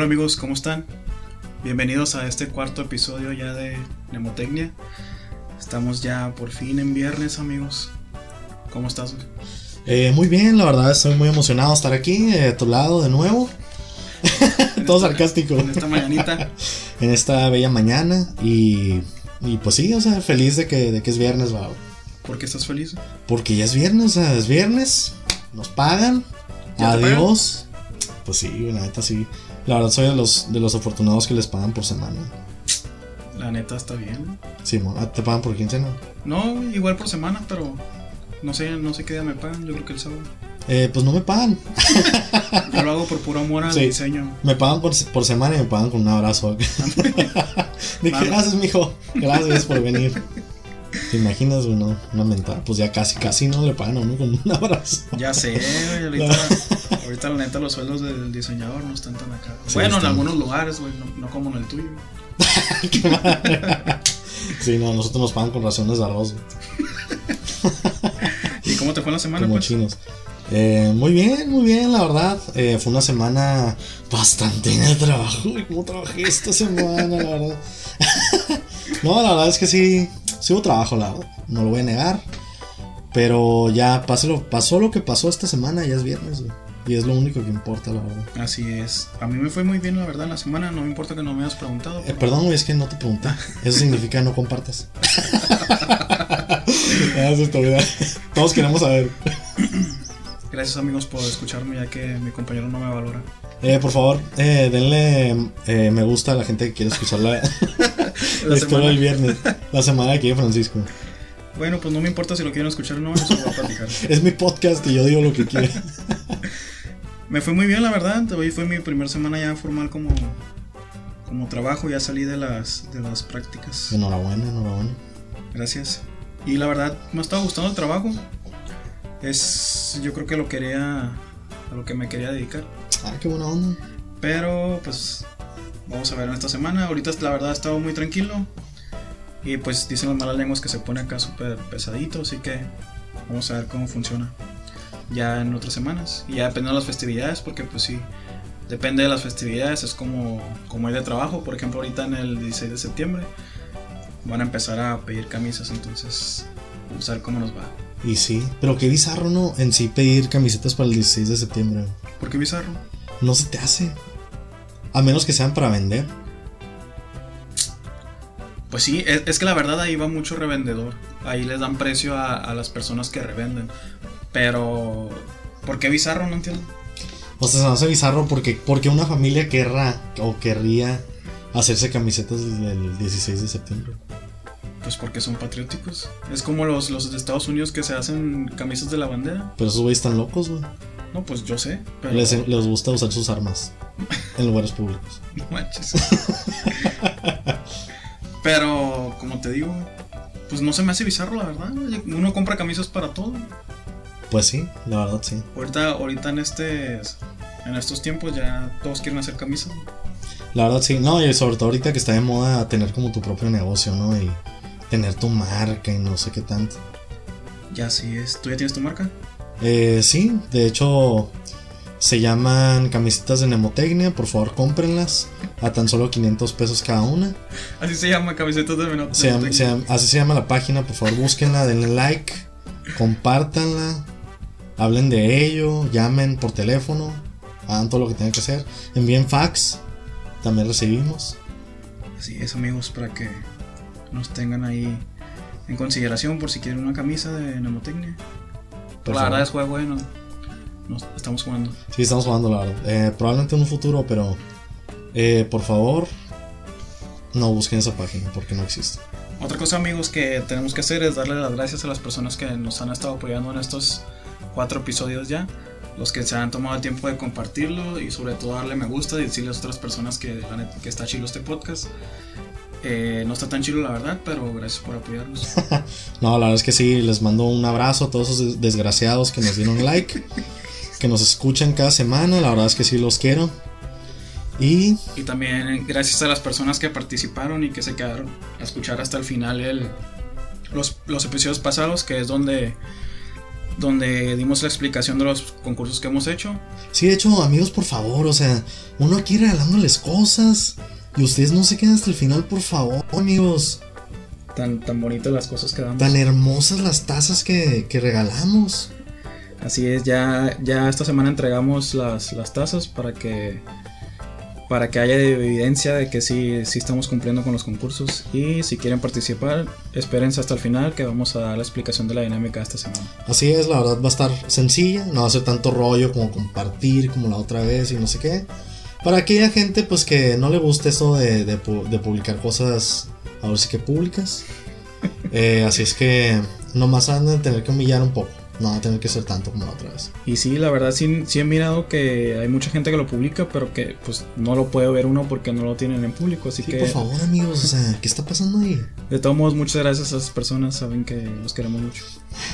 Hola amigos, ¿cómo están? Bienvenidos a este cuarto episodio ya de Nemotecnia. Estamos ya por fin en viernes, amigos. ¿Cómo estás? Eh, muy bien, la verdad estoy muy emocionado de estar aquí, eh, a tu lado de nuevo. Todo sarcástico. En esta mañanita. en esta bella mañana y, y pues sí, o sea, feliz de que, de que es viernes, va. ¿Por qué estás feliz? Porque ya es viernes, o sea, es viernes, nos pagan, ¿Ya te adiós. Pues sí, la neta sí. La verdad soy de los, de los afortunados que les pagan por semana. La neta está bien. Sí, ah, ¿te pagan por quincena? No, igual por semana, pero no sé, no sé qué día me pagan. Yo creo que el sábado. Eh, pues no me pagan. Yo lo hago por puro amor al Sí. diseño. Me pagan por, por semana y me pagan con un abrazo. Dije, Vale. gracias, mijo. Gracias por venir. ¿Te imaginas, güey? No, una mentada. Pues ya casi, casi no le pagan a uno con un abrazo. Ya sé, güey, ahorita, ahorita la neta los sueldos del diseñador no están tan acá. Sí, bueno, en algunos lugares, güey, no, no como en el tuyo. Qué madre. Sí, no, nosotros nos pagan con raciones de arroz, güey, ¿Y cómo te fue la semana, como pues? chinos. Eh, muy bien, muy bien, la verdad. Eh, fue una semana bastante en el trabajo. Uy, ¿Cómo trabajé esta semana, la verdad? no, la verdad es que sí, sí hubo trabajo, la verdad. No lo voy a negar. Pero ya pasó lo, pasó lo que pasó esta semana, ya es viernes, güey. Y es lo único que importa, la verdad. Así es. A mí me fue muy bien, la verdad, en la semana. No me importa que no me hayas preguntado. Eh, perdón, güey, es que no te pregunté. Eso significa no compartas. Ah, Eso está. Todos queremos saber. Gracias, amigos, por escucharme, ya que mi compañero no me valora. Eh, por favor, eh, denle eh, me gusta a la gente que quiere escuchar la, la historia del viernes, la semana que viene Francisco. Bueno, pues no me importa si lo quieren escuchar o no, eso lo voy a platicar. Es mi podcast y yo digo lo que quiero. Me fue muy bien, la verdad. Hoy fue mi primera semana ya formal como, como trabajo. Ya salí de las, de las prácticas. Enhorabuena, enhorabuena. Gracias. Y la verdad, me estaba gustando el trabajo. Es, yo creo que lo quería, a lo que me quería dedicar. Ah, qué buena onda. Pero pues vamos a ver en esta semana. Ahorita la verdad he estado muy tranquilo. Y pues dicen las malas lenguas que se pone acá súper pesadito. Así que vamos a ver cómo funciona. Ya en otras semanas. Y ya dependiendo de las festividades. Porque pues sí. Depende de las festividades. Es como, como hay de trabajo. Por ejemplo ahorita en el 16 de septiembre. Van a empezar a pedir camisas. Entonces vamos a ver cómo nos va. Y sí, pero qué bizarro, ¿no? En sí pedir camisetas para el 16 de septiembre. ¿Por qué bizarro? No se te hace. A menos que sean para vender. Pues sí, es, es que la verdad ahí va mucho revendedor. Ahí les dan precio a, a las personas que revenden. Pero, ¿por qué bizarro? No entiendo. O sea, se me hace bizarro porque, porque una familia querrá o querría hacerse camisetas desde el 16 de septiembre. Pues porque son patrióticos. Es como los, los de Estados Unidos que se hacen camisas de la bandera. Pero esos güeyes están locos, güey. No, pues yo sé. Pero, Les, les gusta usar sus armas en lugares públicos. No manches. pero, como te digo, pues no se me hace bizarro, la verdad. Uno compra camisas para todo. Pues sí, la verdad sí. Ahorita, ahorita en este. En estos tiempos ya todos quieren hacer camisas. La verdad sí. No, y sobre todo ahorita que está de moda tener como tu propio negocio, ¿no? Y tener tu marca y no sé qué tanto. Ya sí es. ¿Tú ya tienes tu marca? Eh, sí, de hecho se llaman camisetas de Nemotecnia. Por favor, cómprenlas a tan solo 500 pesos cada una. Así se llama, camisetas de menor. Se llama- se llama- así se llama la página. Por favor, búsquenla, denle like, compártanla, hablen de ello, llamen por teléfono, hagan todo lo que tengan que hacer. Envíen fax, también recibimos. Así es, amigos, para que nos tengan ahí en consideración por si quieren una camisa de Nemotecnia. Por la verdad es juego bueno. Nos estamos jugando. Sí, estamos jugando, la verdad. Eh, probablemente en un futuro, pero eh, por favor, no busquen esa página porque no existe. Otra cosa, amigos, que tenemos que hacer es darle las gracias a las personas que nos han estado apoyando en estos cuatro episodios ya. Los que se han tomado el tiempo de compartirlo y sobre todo darle me gusta y decirles a otras personas que, que está chido este podcast. Eh, no está tan chido la verdad, pero gracias por apoyarnos. No, la verdad es que sí, les mando un abrazo a todos esos des- desgraciados que nos dieron like, que nos escuchan cada semana, la verdad es que sí los quiero. Y Y también gracias a las personas que participaron y que se quedaron a escuchar hasta el final el, los, los episodios pasados, que es donde donde dimos la explicación de los concursos que hemos hecho. Sí, de hecho, amigos, por favor, o sea, uno aquí regalándoles cosas y ustedes no se quedan hasta el final, por favor, amigos. Tan, tan bonitas las cosas que damos. Tan hermosas las tazas que, que regalamos. Así es, ya, ya esta semana entregamos las, las tazas para que para que haya evidencia de que sí, sí estamos cumpliendo con los concursos. Y si quieren participar, espérense hasta el final que vamos a dar la explicación de la dinámica esta semana. Así es, la verdad va a estar sencilla, no va a ser tanto rollo como compartir como la otra vez y no sé qué. Para aquella gente pues que no le guste eso de, de, de publicar cosas, ahora sí que públicas. Eh, así es que nomás van a tener que humillar un poco no a tener que ser tanto como la otra vez. Y sí, la verdad sí, sí he mirado que hay mucha gente que lo publica, pero que pues no lo puede ver uno porque no lo tienen en público, así sí, que... Por favor amigos, o sea, ¿qué está pasando ahí? De todos modos, muchas gracias a esas personas, saben que los queremos mucho.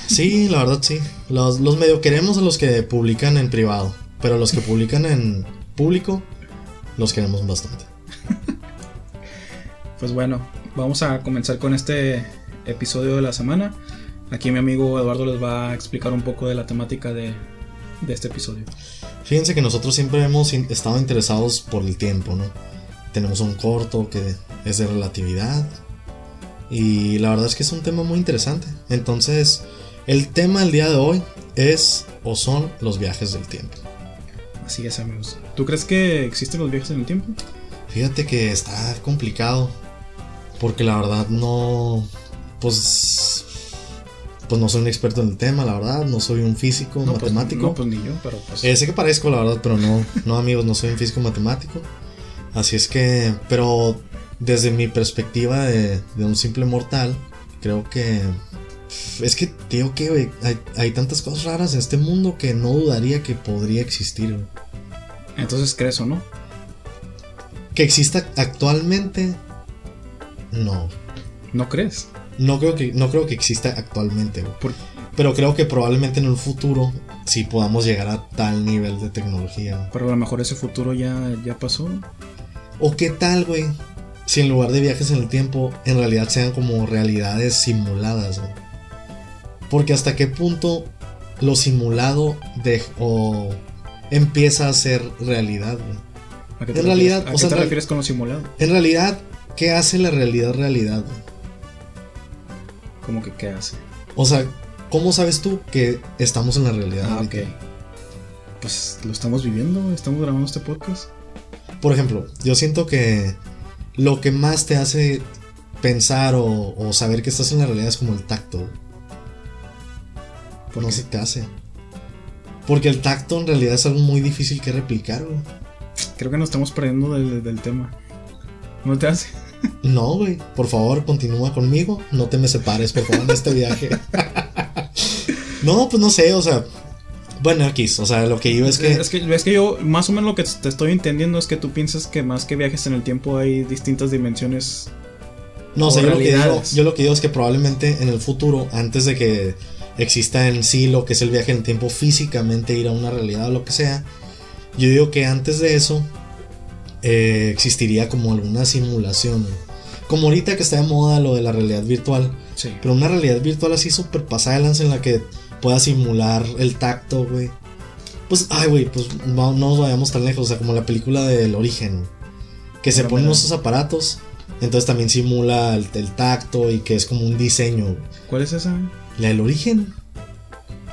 Sí, la verdad sí. Los, los medio queremos a los que publican en privado, pero los que publican en público, los queremos bastante. pues bueno, vamos a comenzar con este episodio de la semana. Aquí mi amigo Eduardo les va a explicar un poco de la temática de, de este episodio. Fíjense que nosotros siempre hemos estado interesados por el tiempo, ¿no? Tenemos un corto que es de relatividad y la verdad es que es un tema muy interesante. Entonces, el tema del día de hoy es o son los viajes del tiempo. Así es, amigos. ¿Tú crees que existen los viajes en el tiempo? Fíjate que está complicado porque la verdad no pues pues no soy un experto en el tema, la verdad, no soy un físico no, matemático. Pues, no, pues ni yo, pero pues... Eh, sé que parezco, la verdad, pero no, no amigos, no soy un físico matemático. Así es que, pero desde mi perspectiva de, de un simple mortal, creo que... Es que, tío, que hay, hay, tantas cosas raras en este mundo que no dudaría que podría existir. Entonces, ¿crees o no? Que exista actualmente, no. ¿No crees? No creo que, no creo que exista actualmente, Por, pero creo que probablemente en el futuro sí podamos llegar a tal nivel de tecnología. Pero a lo mejor ese futuro ya, ya pasó. ¿O qué tal, güey? Si en lugar de viajes en el tiempo, en realidad sean como realidades simuladas, güey. Porque hasta qué punto lo simulado de, o empieza a ser realidad. ¿A qué te, en realidad, refieres, ¿a qué o sea, te refieres con lo simulado? En realidad, ¿qué hace la realidad realidad? ¿Cómo que qué hace? O sea, ¿cómo sabes tú que estamos en la realidad? Ah, ok. Pues lo estamos viviendo, estamos grabando este podcast. Por ejemplo, yo siento que lo que más te hace pensar o, o saber que estás en la realidad es como el tacto. ¿Por no qué? se te hace. Porque el tacto en realidad es algo muy difícil que replicar, güey. Creo que nos estamos perdiendo del, del tema. ¿No te hace? No, güey. Por favor, continúa conmigo. No te me separes, por favor, en este viaje. no, pues no sé, o sea. Bueno, X, o sea, lo que yo es que... es que. Es que yo, más o menos lo que te estoy entendiendo es que tú piensas que más que viajes en el tiempo hay distintas dimensiones. No, o sea, yo lo, que digo, yo lo que digo es que probablemente en el futuro, antes de que exista en sí lo que es el viaje en el tiempo, físicamente ir a una realidad o lo que sea, yo digo que antes de eso eh, existiría como alguna simulación. Como ahorita que está de moda lo de la realidad virtual. Sí. Pero una realidad virtual así súper pasada de lanza en la que pueda simular el tacto, güey. Pues, ay, güey, pues no, no, nos vayamos tan lejos. O sea, como la película del origen. Que se ponen esos aparatos. Entonces también simula el, el, tacto y que es como un diseño. ¿Cuál es esa? La del origen.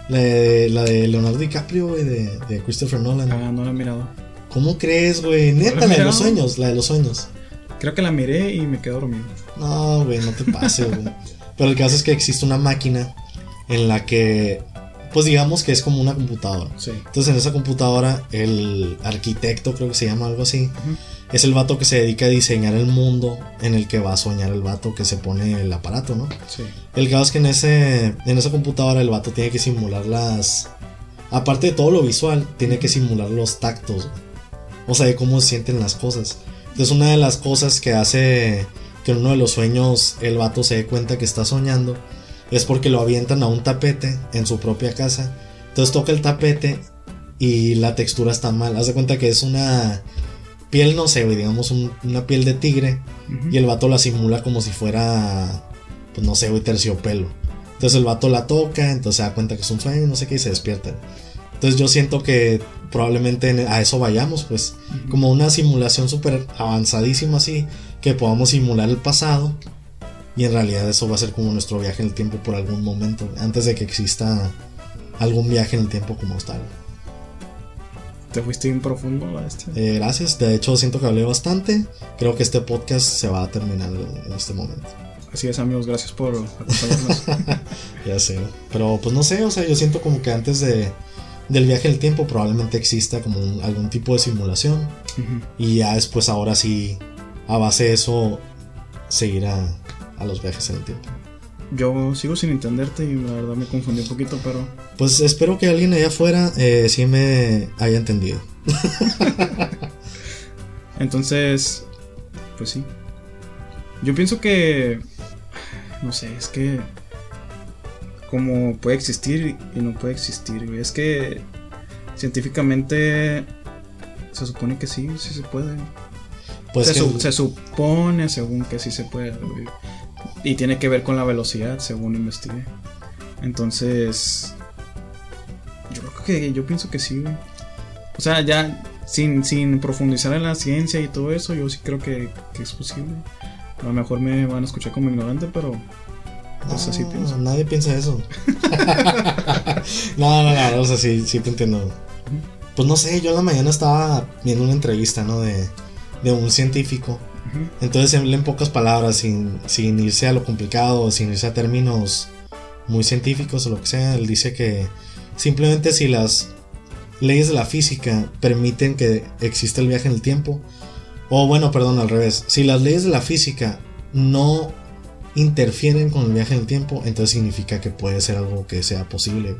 La de, la de Leonardo DiCaprio, güey, de, de Christopher Nolan. Ah, no la he mirado. ¿Cómo crees, güey? Neta, la de los sueños, la de los sueños. Creo que la miré y me quedé dormido. No, güey, no te pases, güey. Pero el caso es que existe una máquina en la que, pues digamos que es como una computadora. Sí. Entonces en esa computadora el arquitecto, creo que se llama algo así, uh -huh. Es el vato que se dedica a diseñar el mundo en el que va a soñar el vato que se pone el aparato, ¿no? Sí. El caso es que en, ese, en esa computadora el vato tiene que simular las... Aparte de todo lo visual, tiene que simular los tactos. O sea, de cómo se sienten las cosas. Entonces una de las cosas que hace que en uno de los sueños el vato se dé cuenta que está soñando es porque lo avientan a un tapete en su propia casa. Entonces toca el tapete y la textura está mal. Haz de cuenta que es una piel, no sé, digamos un, una piel de tigre uh -huh. y el vato la simula como si fuera, pues no sé, güey, terciopelo. Entonces el vato la toca, entonces se da cuenta que es un sueño, no sé qué, y se despierta. Entonces yo siento que probablemente en- a eso vayamos, pues, como una simulación súper avanzadísima así, que podamos simular el pasado. Y en realidad eso va a ser como nuestro viaje en el tiempo por algún momento, antes de que exista algún viaje en el tiempo como tal. Te fuiste bien profundo la bestia. Eh, gracias, de hecho siento que hablé bastante. Creo que este podcast se va a terminar en este momento. Así es, amigos, gracias por acompañarnos. Ya sé. Pero pues no sé, o sea, yo siento como que antes de, del viaje en el tiempo probablemente exista como un- algún tipo de simulación. Y ya después ahora sí, a base de eso, seguir a, a los viajes en el tiempo. Yo sigo sin entenderte y la verdad me confundí un poquito, pero Pues espero que alguien allá afuera eh, sí me haya entendido. entonces, pues sí. Yo pienso que, no sé, es que como puede existir y no puede existir. Es que científicamente se supone que sí, sí se puede. Pues se, su- se supone según que sí se puede. Y tiene que ver con la velocidad, según investigué. Entonces, yo creo que yo pienso que sí, güey. O sea, ya sin, sin profundizar en la ciencia y todo eso, yo sí creo que, que es posible. A lo mejor me van a escuchar como ignorante, pero pues así No, pienso. Nadie piensa eso. no, no, no, o sea, sí, sí te entiendo. Pues no sé, yo en la mañana estaba viendo una entrevista, ¿no? De, de un científico. Entonces en pocas palabras, sin, sin irse a lo complicado, sin irse a términos muy científicos o lo que sea, él dice que simplemente si las leyes de la física permiten que exista el viaje en el tiempo, o bueno, perdón, al revés, si las leyes de la física no interfieren con el viaje en el tiempo, entonces significa que puede ser algo que sea posible.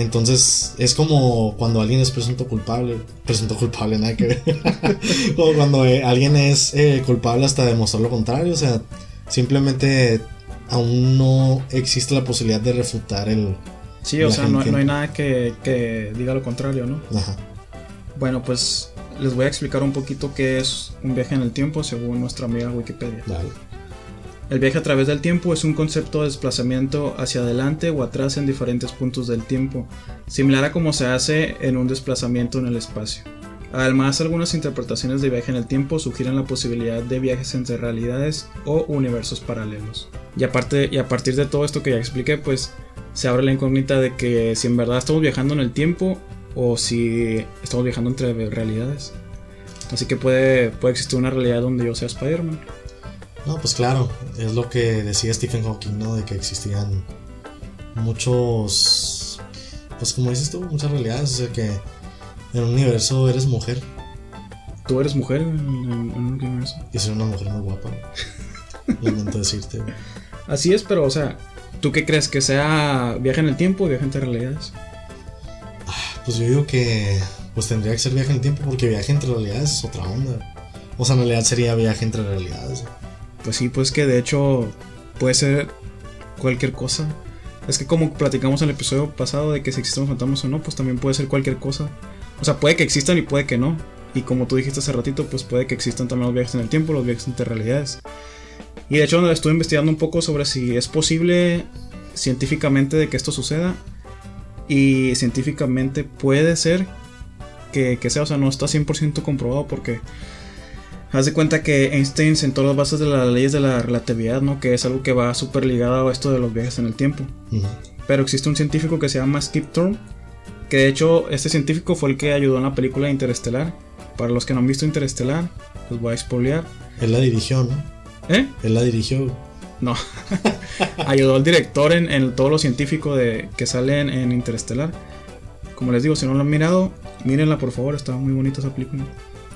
Entonces es como cuando alguien es presunto culpable, presunto culpable, nada que ver. como cuando eh, alguien es eh, culpable hasta demostrar lo contrario, o sea, simplemente aún no existe la posibilidad de refutar el... Sí, o sea, no, no hay nada que, que diga lo contrario, ¿no? Ajá. Bueno, pues les voy a explicar un poquito qué es un viaje en el tiempo según nuestra amiga Wikipedia. Dale. El viaje a través del tiempo es un concepto de desplazamiento hacia adelante o atrás en diferentes puntos del tiempo, similar a como se hace en un desplazamiento en el espacio. Además, algunas interpretaciones de viaje en el tiempo sugieren la posibilidad de viajes entre realidades o universos paralelos. Y, a partir de todo esto que ya expliqué, pues se abre la incógnita de que si en verdad estamos viajando en el tiempo o si estamos viajando entre realidades. Así que puede, puede existir una realidad donde yo sea Spider-Man. No, pues claro, es lo que decía Stephen Hawking, ¿no? De que existían muchos, pues como dices tú, muchas realidades, o sea que en un universo eres mujer Tú eres mujer en, en- en un universo. y soy una mujer muy guapa. ¿no? Lamento decirte. güey. Así es, pero o sea, ¿tú qué crees? ¿Que sea viaje en el tiempo o viaje entre realidades? Pues yo digo que pues tendría que ser viaje en el tiempo porque viaje entre realidades es otra onda. O sea, en realidad sería viaje entre realidades. Pues sí, pues que de hecho puede ser cualquier cosa. Es que como platicamos en el episodio pasado de que si existen fantasmas o no, pues también puede ser cualquier cosa. O sea, puede que existan y puede que no. Y como tú dijiste hace ratito, pues puede que existan también los viajes en el tiempo, los viajes entre realidades. Y de hecho estuve investigando un poco sobre si es posible científicamente de que esto suceda. Y científicamente puede ser que, que sea, o sea, no está 100% comprobado porque Haz de cuenta que Einstein sentó las bases de las leyes de la relatividad, ¿no? Que es algo que va súper ligado a esto de los viajes en el tiempo. Pero existe un científico que se llama Skip Thorne, que de hecho este científico fue el que ayudó en la película Interestelar. Para los que no han visto Interestelar, pues voy a spoilear. Él la dirigió, ¿no? ¿Eh? Él la dirigió. No. ayudó al director en, en todo lo científico de, que sale en, en Interestelar. Como les digo, si no lo han mirado, mírenla por favor, está muy bonita esa película.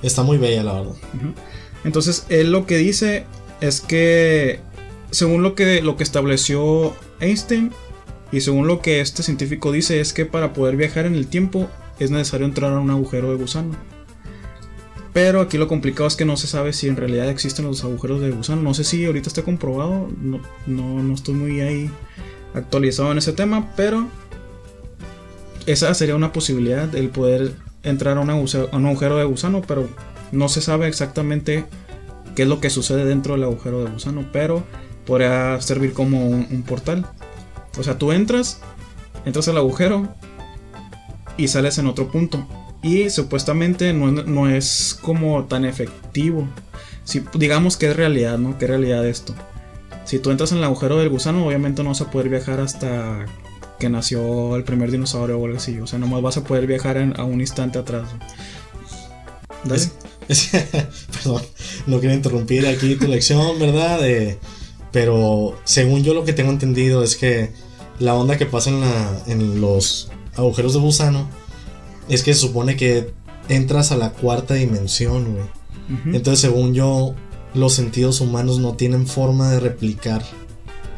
Está muy bella, la verdad. Entonces, él lo que dice es que, según lo que, lo que estableció Einstein, y según lo que este científico dice, es que para poder viajar en el tiempo es necesario entrar a un agujero de gusano. Pero aquí lo complicado es que no se sabe si en realidad existen los agujeros de gusano. No sé si ahorita está comprobado, no, no, no estoy muy ahí actualizado en ese tema, pero esa sería una posibilidad, el poder entrar a un, agujero de gusano, pero no se sabe exactamente qué es lo que sucede dentro del agujero de gusano, pero podría servir como un, un portal. O sea, tú entras, entras al agujero y sales en otro punto. Y supuestamente no, no es como tan efectivo. Si, digamos que es realidad, ¿no? ¿Qué realidad esto? Si tú entras en el agujero del gusano, obviamente no vas a poder viajar hasta que nació el primer dinosaurio o algo así. O sea, nomás vas a poder viajar a un instante atrás. Dale. perdón, no quiero interrumpir aquí tu lección, ¿verdad? pero según yo lo que tengo entendido es que la onda que pasa en, la, en los agujeros de gusano es que se supone que entras a la cuarta dimensión, güey. Entonces, según yo, los sentidos humanos no tienen forma de replicar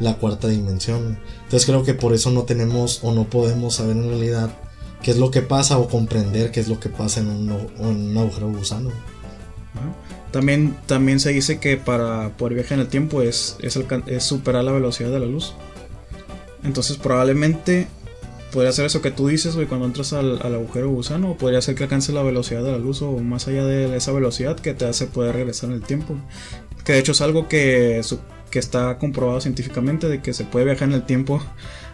la cuarta dimensión. Entonces creo que por eso no tenemos o no podemos saber en realidad qué es lo que pasa o comprender qué es lo que pasa en un, agujero gusano. También, también se dice que para poder viajar en el tiempo es, es, superar la velocidad de la luz. Entonces probablemente podría ser eso que tú dices, güey, cuando entras al, agujero gusano, podría ser que alcance la velocidad de la luz o más allá de esa velocidad que te hace poder regresar en el tiempo. Que de hecho es algo que, que está comprobado científicamente de que se puede viajar en el tiempo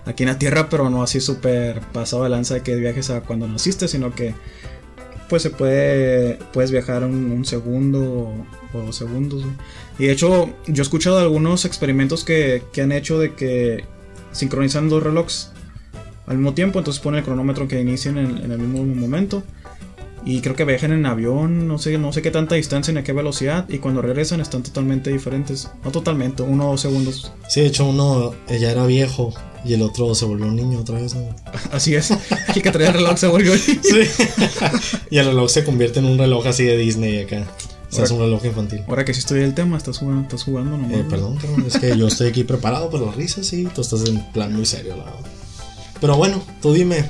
aquí en la Tierra, pero no así súper pasado de lanza de que viajes a cuando naciste, sino que pues se puede puedes viajar un, segundo o dos segundos. Y de hecho yo he escuchado algunos experimentos que, que han hecho de que sincronizan dos relojes al mismo tiempo, entonces pone el cronómetro que inicien en, el mismo momento. Y creo que viajan en avión, no sé, no sé qué tanta distancia ni a qué velocidad. Y cuando regresan están totalmente diferentes. No totalmente, uno o dos segundos. Sí, de hecho uno ya era viejo y el otro se volvió un niño otra vez. Así es. El que traía el reloj se volvió niño. Sí. y el reloj se convierte en un reloj así de Disney acá. O sea, es un reloj infantil. Ahora que sí estoy el tema, estás jugando, estás jugando nomás. Eh, perdón, perdón, es que yo estoy aquí preparado para las risas y tú estás en plan muy serio, la verdad. Pero bueno, tú dime.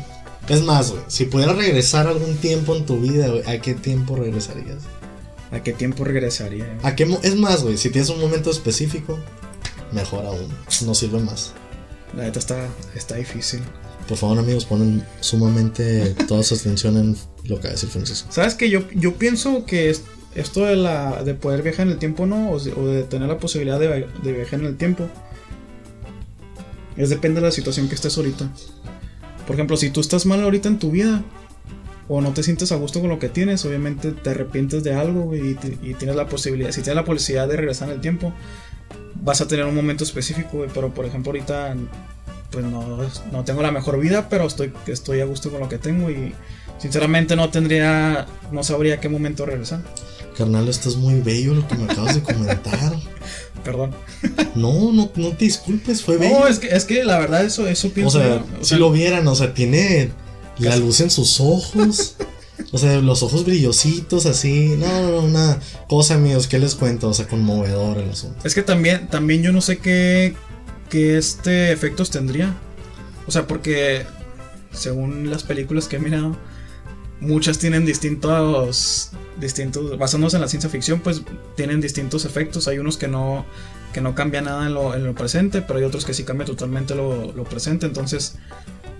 Es más, güey, si pudieras regresar algún tiempo en tu vida, güey, ¿a qué tiempo regresarías? ¿A qué tiempo regresaría? ¿A qué es más, güey, si tienes un momento específico, mejor aún. No sirve más. La neta está, está difícil. Por favor, amigos, ponen sumamente toda su atención en lo que va a decir Francisco. ¿Sabes que yo, yo pienso que esto de, la, de poder viajar en el tiempo, ¿no? O de, tener la posibilidad de, de viajar en el tiempo es depende de la situación que estés ahorita. Por ejemplo, si tú estás mal ahorita en tu vida o no te sientes a gusto con lo que tienes, obviamente te arrepientes de algo y, tienes la posibilidad, si tienes la posibilidad de regresar en el tiempo, vas a tener un momento específico, pero por ejemplo ahorita pues no, no, tengo la mejor vida, pero estoy, estoy a gusto con lo que tengo y sinceramente no tendría, no sabría qué momento regresar. Carnal, estás muy bello lo que me acabas de comentar. Perdón. No, no, no te disculpes, fue bello. No, es que, es que la verdad eso, eso pienso. O sea, si lo vieran, o sea, tiene la luz en sus ojos. O sea, los ojos brillositos así. No, no, no, una cosa, amigos, ¿qué les cuento? O sea, conmovedor el asunto. Es que también, también yo no sé qué, qué este efectos tendría. O sea, porque según las películas que he mirado, muchas tienen distintos, distintos, basándose en la ciencia ficción, pues tienen distintos efectos. Hay unos que no, que no cambian nada en lo, en lo presente, pero hay otros que sí cambian totalmente lo, lo presente. Entonces,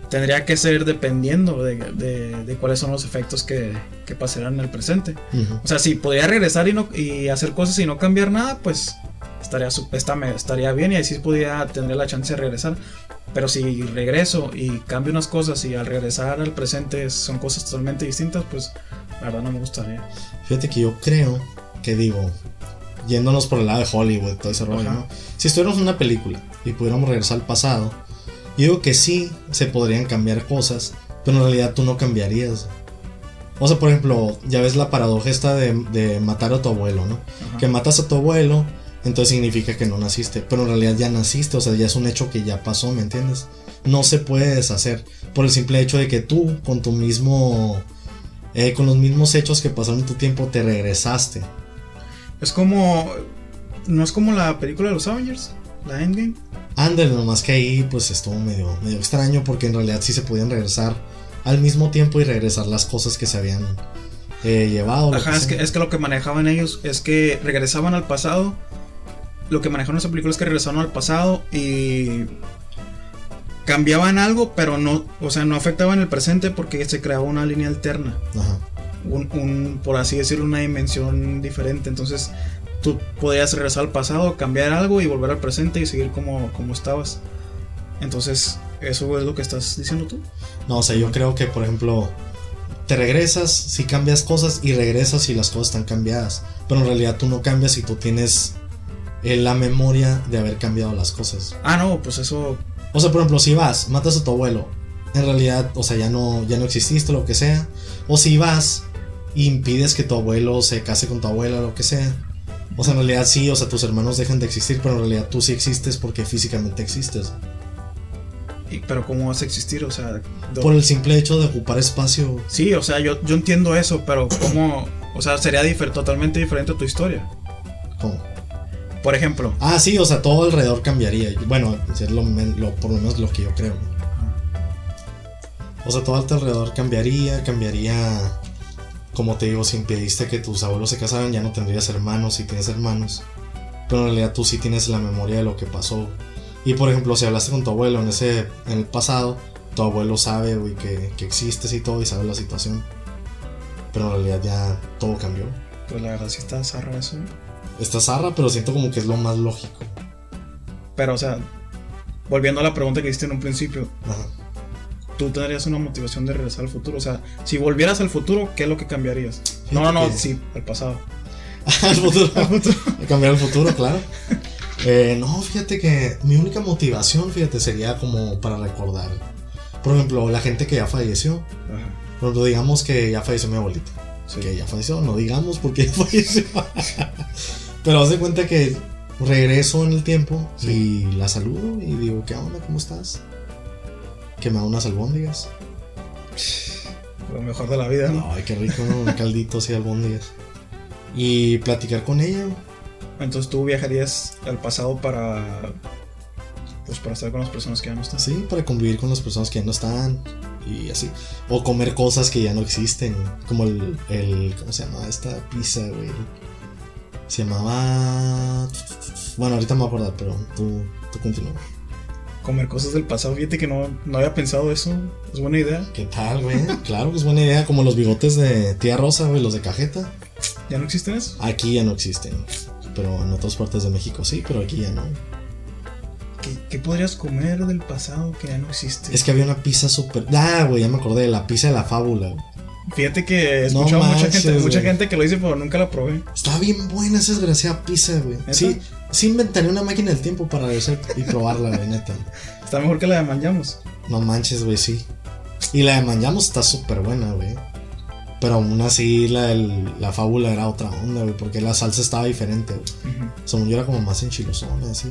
tendría que ser dependiendo de, de, cuáles son los efectos que, que pasarán en el presente. O sea, si podría regresar y, no, y hacer cosas y no cambiar nada, pues estaría, estaría bien y así podría tener la chance de regresar. Pero si regreso y cambio unas cosas y al regresar al presente son cosas totalmente distintas, pues la verdad no me gustaría. Fíjate que yo creo que digo, yéndonos por el lado de Hollywood, todo ese rollo, ¿no? Si estuviéramos en una película y pudiéramos regresar al pasado, yo digo que sí se podrían cambiar cosas, pero en realidad tú no cambiarías. O sea, por ejemplo, ya ves la paradoja esta de, matar a tu abuelo, ¿no? Que matas a tu abuelo entonces significa que no naciste. Pero en realidad ya naciste, o sea, ya es un hecho que ya pasó, ¿me entiendes? No se puede deshacer por el simple hecho de que tú, con tu mismo. Eh, con los mismos hechos que pasaron en tu tiempo, te regresaste. Es como. ¿No es como la película de los Avengers? La Endgame. Ander, nomás que ahí pues estuvo medio, medio extraño porque en realidad sí se podían regresar al mismo tiempo y regresar las cosas que se habían eh, llevado. Ajá, es que, es que lo que manejaban ellos es que regresaban al pasado lo que manejaron esa película es que regresaron al pasado y cambiaban algo, pero no, o sea, no afectaban el presente porque se creaba una línea alterna. Ajá. Un, por así decirlo, una dimensión diferente. Entonces, tú podías regresar al pasado, cambiar algo y volver al presente y seguir como, como estabas. Entonces, ¿eso es lo que estás diciendo tú? No, o sea, yo creo que, por ejemplo, te regresas si cambias cosas y regresas si las cosas están cambiadas. Pero en realidad tú no cambias y tú tienes eh, la memoria de haber cambiado las cosas. Ah, no, pues eso. O sea, por ejemplo, si vas, matas a tu abuelo, en realidad, o sea, ya no, ya no exististe, lo que sea. O si vas y impides que tu abuelo se case con tu abuela, lo que sea. O sea, en realidad sí, o sea, tus hermanos dejan de existir, pero en realidad tú sí existes porque físicamente existes. y- pero ¿cómo vas a existir? O sea. Por el simple hecho de ocupar espacio. Sí, o sea, yo, yo entiendo eso, pero ¿cómo? O sea, sería difer- totalmente diferente tu historia. ¿cómo? Por ejemplo, Ah, sí, o sea, todo alrededor cambiaría. Bueno, es lo, lo- por lo menos lo que yo creo. O sea, todo alrededor cambiaría, cambiaría. Como te digo, si impediste que tus abuelos se casaran, ya no tendrías hermanos si tienes hermanos. Pero en realidad tú sí tienes la memoria de lo que pasó. Y por ejemplo, si hablaste con tu abuelo en ese en el pasado, tu abuelo sabe, güey, que, que existes y todo y sabe la situación. Pero en realidad ya todo cambió. pues la verdad sí está zarra eso. Está zarra, pero siento como que es lo más lógico. Pero, o sea, volviendo a la pregunta que hiciste en un principio, Ajá. tú tendrías una motivación de regresar al futuro. O sea, si volvieras al futuro, ¿qué es lo que cambiarías? No, no, no, que- sí, al pasado. al futuro. Al futuro. A cambiar el futuro, claro. Eh, no, fíjate que mi única motivación, fíjate, sería como para recordar. Por ejemplo, la gente que ya falleció. Ajá. Por ejemplo, digamos que ya falleció mi abuelita. Sí. Que ya falleció, no digamos porque ya falleció. Pero haz de cuenta que regreso en el tiempo y la saludo y digo, ¿qué onda? ¿Cómo estás? Que me da unas albóndigas. Lo mejor de la vida, ¿no? Ay, qué rico, ¿no? Un caldito así albóndigas. Y platicar con ella. Entonces tú viajarías al pasado para. Pues para estar con las personas que ya no están. Sí, para convivir con las personas que ya no están y así. O comer cosas que ya no existen. Como el, el ¿cómo se llama esta pizza, güey? Se llamaba... Bueno, ahorita me voy a acordar, pero tú, tú continúa. Comer cosas del pasado. Fíjate que no, no había pensado eso. Es buena idea. ¿Qué tal, güey? Claro que es buena idea. Como los bigotes de tía Rosa, güey, los de cajeta. ¿Ya no existen eso? Aquí ya no existen. Pero en otras partes de México sí, pero aquí ya no. ¿Qué, qué podrías comer del pasado que ya no existe? Es que había una pizza súper... Ah, güey, ya me acordé. La pizza de la fábula, güey. Fíjate que he No escuchado mucha, gente, mucha güey. gente que lo dice, pero nunca la probé. Estaba bien buena esa desgraciada pizza, güey. ¿Neta? Sí, sí inventaría una máquina del tiempo para regresar y probarla, güey, neta. Está mejor que la de Manjamos. No manches, güey, sí. Y la de Manjamos está súper buena, güey. Pero aún así la, del- la fábula era otra onda, güey, porque la salsa estaba diferente, güey. Ujú. Según yo era como más enchilosona, así.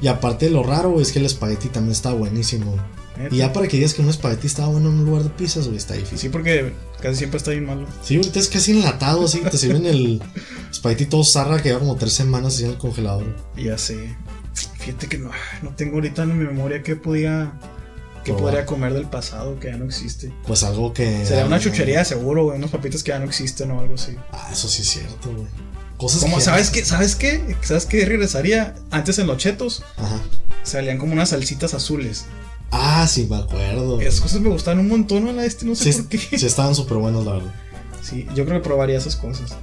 Y aparte lo raro, güey, es que el espagueti también está buenísimo. Neta. Y ya para que digas que un espagueti estaba bueno en un lugar de pizzas, güey, está difícil. Sí, porque casi siempre está bien malo. Sí, ahorita es casi enlatado, así. Te sirven el espagueti todo zarra que lleva como tres semanas así en el congelador. Ya sé. Fíjate que no, no tengo ahorita en mi memoria qué podía. qué podría comer del pasado que ya no existe. Pues algo que. Sería una chuchería seguro, güey. Unos papitas que ya no existen o algo así. Ah, eso sí es cierto, güey. Cosas Como, que. ¿sabes qué? ¿Sabes qué? ¿Sabes qué regresaría? Antes en los chetos Ajá. salían como unas salsitas azules. Ah, sí, me acuerdo. Esas cosas me gustaban un montón la este, no sé Sí, por qué. sí estaban súper buenos, la verdad. Sí, yo creo que probaría esas cosas.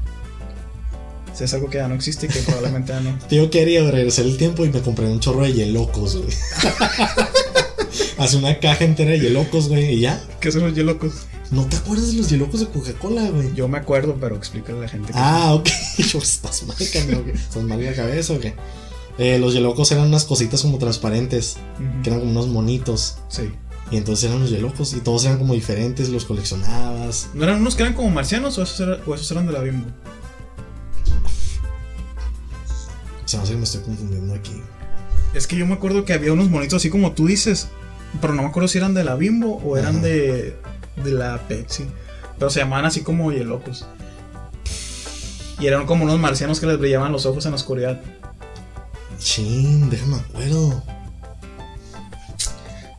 Si es algo que ya no existe y que probablemente ya no. Yo quería regresar el tiempo y me compré un chorro de hielocos, güey. Hace una caja entera de hielocos, güey, y ya. ¿Qué son los yelocos? ¿No te acuerdas de los hielocos de Coca-Cola, güey? Yo me acuerdo, pero explícale a la gente. que- Ah, ok. Yo, ¿Estás mal. ¿Estás mal de la cabeza o qué? Eh, los hielocos eran unas cositas como transparentes, que eran como unos monitos. Sí. Y entonces eran los hielocos y todos eran como diferentes, los coleccionabas. ¿No eran unos que eran como marcianos o esos, era- o esos eran de la bimbo? Se me hace que me estoy confundiendo aquí. Es que yo me acuerdo que había unos monitos así como tú dices, pero no me acuerdo si eran de la bimbo o eran Ajá. de, de la Pepsi. Pero se llamaban así como hielocos. Y eran como unos marcianos que les brillaban los ojos en la oscuridad. Chin, déjame acuerdo.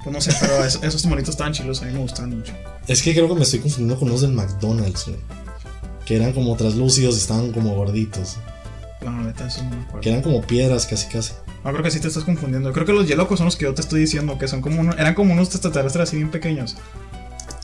Pues no sé, pero es- esos monitos estaban chilos, a mí me gustaban mucho. Es que creo que me estoy confundiendo con unos del McDonald's, güey. Que eran como traslúcidos y estaban como gorditos. La neta, eso no me acuerdo. Que eran como piedras casi casi. No, creo que sí te estás confundiendo. Creo que los hielocos son los que yo te estoy diciendo, que son como uno- eran como unos extraterrestres así bien pequeños.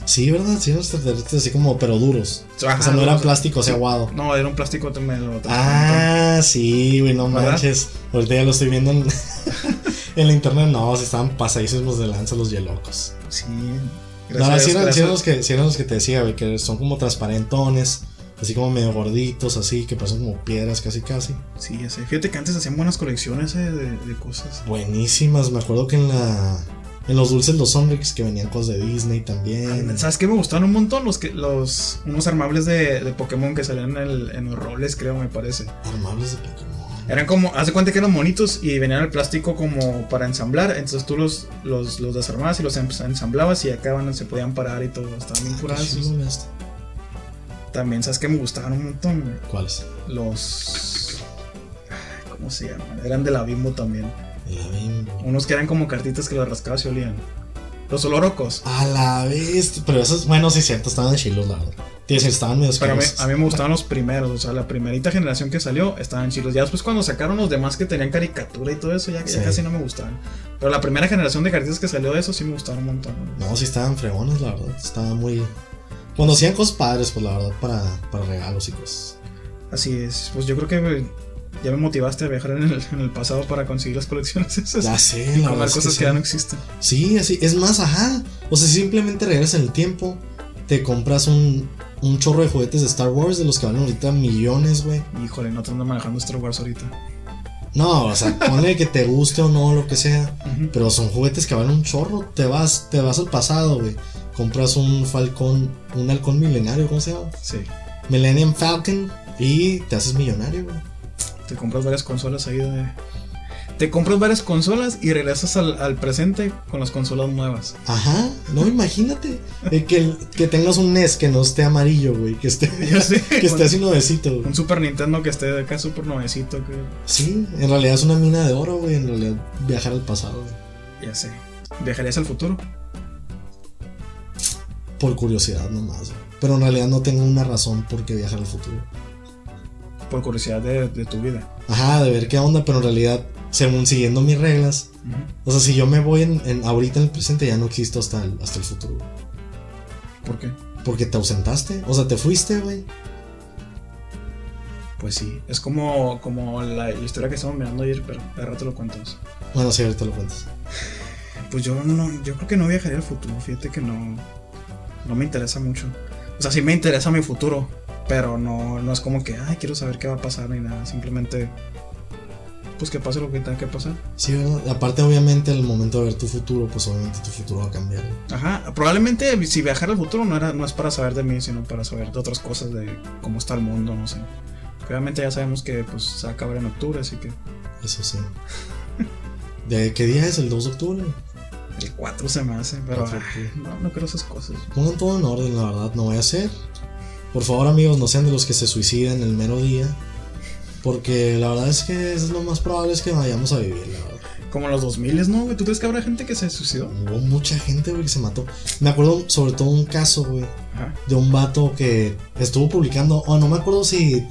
Sí, ¿verdad? Sí, unos extraterrestres así como, pero duros. Ajá, o sea, no eran plástico, así Sí. aguado. No, era un plástico medio Ah, sí, güey, no ¿Verdad? manches. Ahorita ya lo estoy viendo en, en la internet no, se estaban pasadísimos de lanza los yelocos. Sí. No, Gracias, eran, sí eran los que, sí eran los que te decía, güey, que son como transparentones, así como medio gorditos, así, que parecen como piedras casi casi. Sí, ya sé. Fíjate que antes hacían buenas colecciones eh, de, de cosas. Buenísimas, me acuerdo que en la... En los dulces los Sonrix que venían cosas de Disney también. ¿Sabes qué? Me gustaron un montón los que los unos armables de, de Pokémon que salían en, el- en los roles, creo, me parece. Armables de Pokémon. Eran como, haz de cuenta que eran monitos y venían el plástico como para ensamblar. Entonces tú los, los, los desarmabas y los em- ensamblabas y acá van- se podían parar y todo. Estaban bien Ah, curados. También, ¿sabes qué? Me gustaban un montón. ¿Cuáles? Los. ¿Cómo se llaman? Eran de la Bimbo también. La. Unos que eran como cartitas que las rascabas y olían. Los olorocos. A la vez. Pero esos, bueno, sí, cierto, estaban chilos, la verdad. Tienes estaban medio Pero a mí, a mí me gustaban los primeros, o sea, la primerita generación que salió estaban chilos. Ya después cuando sacaron los demás que tenían caricatura y todo eso, ya, casi no me gustaban. Pero la primera generación de cartitas que salió de eso sí me gustaron un montón. ¿no? No, sí estaban fregones, la verdad. Estaban muy. Cuando hacían cosas padres, pues la verdad, para, para regalos y cosas. Así es, pues yo creo que ya me motivaste a viajar en el, en el pasado para conseguir las colecciones esas. Ya sé, y la es cosas sí. que ya no existen. Sí, así. Es más, ajá. O sea, simplemente regresas en el tiempo. Te compras un, un chorro de juguetes de Star Wars, de los que valen ahorita millones, güey. Híjole, no te ando manejando Star Wars ahorita. No, o sea, ponle que te guste o no, lo que sea. Pero son juguetes que valen un chorro. Te vas, te vas al pasado, güey. Compras un falcón, un halcón milenario, ¿cómo se llama? Sí, Millennium Falcon. Y te haces millonario, güey. Te compras varias consolas ahí de... Te compras varias consolas y regresas al, al presente con las consolas nuevas. Ajá, no, imagínate. eh, que, que tengas un NES que no esté amarillo, güey. Que esté, sé. que esté así nuevecito, güey. Un Super Nintendo que esté de acá super nuevecito. Que... Sí, en realidad es una mina de oro, güey. En realidad viajar al pasado, güey. Ya sé. ¿Viajarías al futuro? Por curiosidad nomás, güey. Pero en realidad no tengo una razón por qué viajar al futuro. Por curiosidad de, de tu vida. Ajá, de ver qué onda, pero en realidad, según siguiendo mis reglas, o sea, si yo me voy en, en- ahorita en el presente, ya no existo hasta el, hasta el futuro. ¿Por qué? Porque te ausentaste, o sea, te fuiste, güey. Pues sí. Es como, como la historia que estamos mirando ayer, pero de rato lo cuento. Bueno, sí, ahorita lo cuentas. Pues yo no, yo creo que no viajaría al futuro. Fíjate que no, no me interesa mucho. O sea, sí me interesa mi futuro, pero no, no es como que, ay, quiero saber qué va a pasar ni nada. Simplemente, pues que pase lo que tenga que pasar. Sí, ¿verdad? Aparte, obviamente, al momento de ver tu futuro, pues obviamente tu futuro va a cambiar. Ajá, probablemente si viajar al futuro no, era, no es para saber de mí, sino para saber de otras cosas, de cómo está el mundo, no sé. Obviamente ya sabemos que pues, se va a acabar en octubre, así que Eso sí. ¿De qué día es? ¿El 2 de octubre? el 4 se me hace, pero 4 de ay, octubre. no, no creo esas cosas. Pongan todo en orden, la verdad, no vaya a ser. Por favor, amigos, no sean de los que se suicidan el mero día. Porque la verdad es que es lo más probable es que vayamos a vivir, la verdad. Como en los 2000, ¿no? güey? ¿Tú crees que habrá gente que se suicidó? Hubo mucha gente, güey, que se mató. Me acuerdo sobre todo un caso, güey, Ajá. de un vato que estuvo publicando, o no me acuerdo si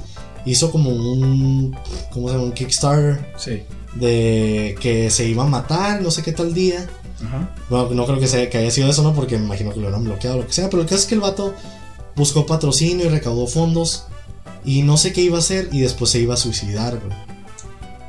hizo como un, ¿cómo se llama? Un Kickstarter Sí. de que se iba a matar, no sé qué tal día. Ajá. No, no creo que, sea, que haya sido eso, ¿no? Porque me imagino que lo hubieran bloqueado o lo que sea. Pero el caso es que el vato buscó patrocinio y recaudó fondos. Y no sé qué iba a hacer. Y después se iba a suicidar, güey.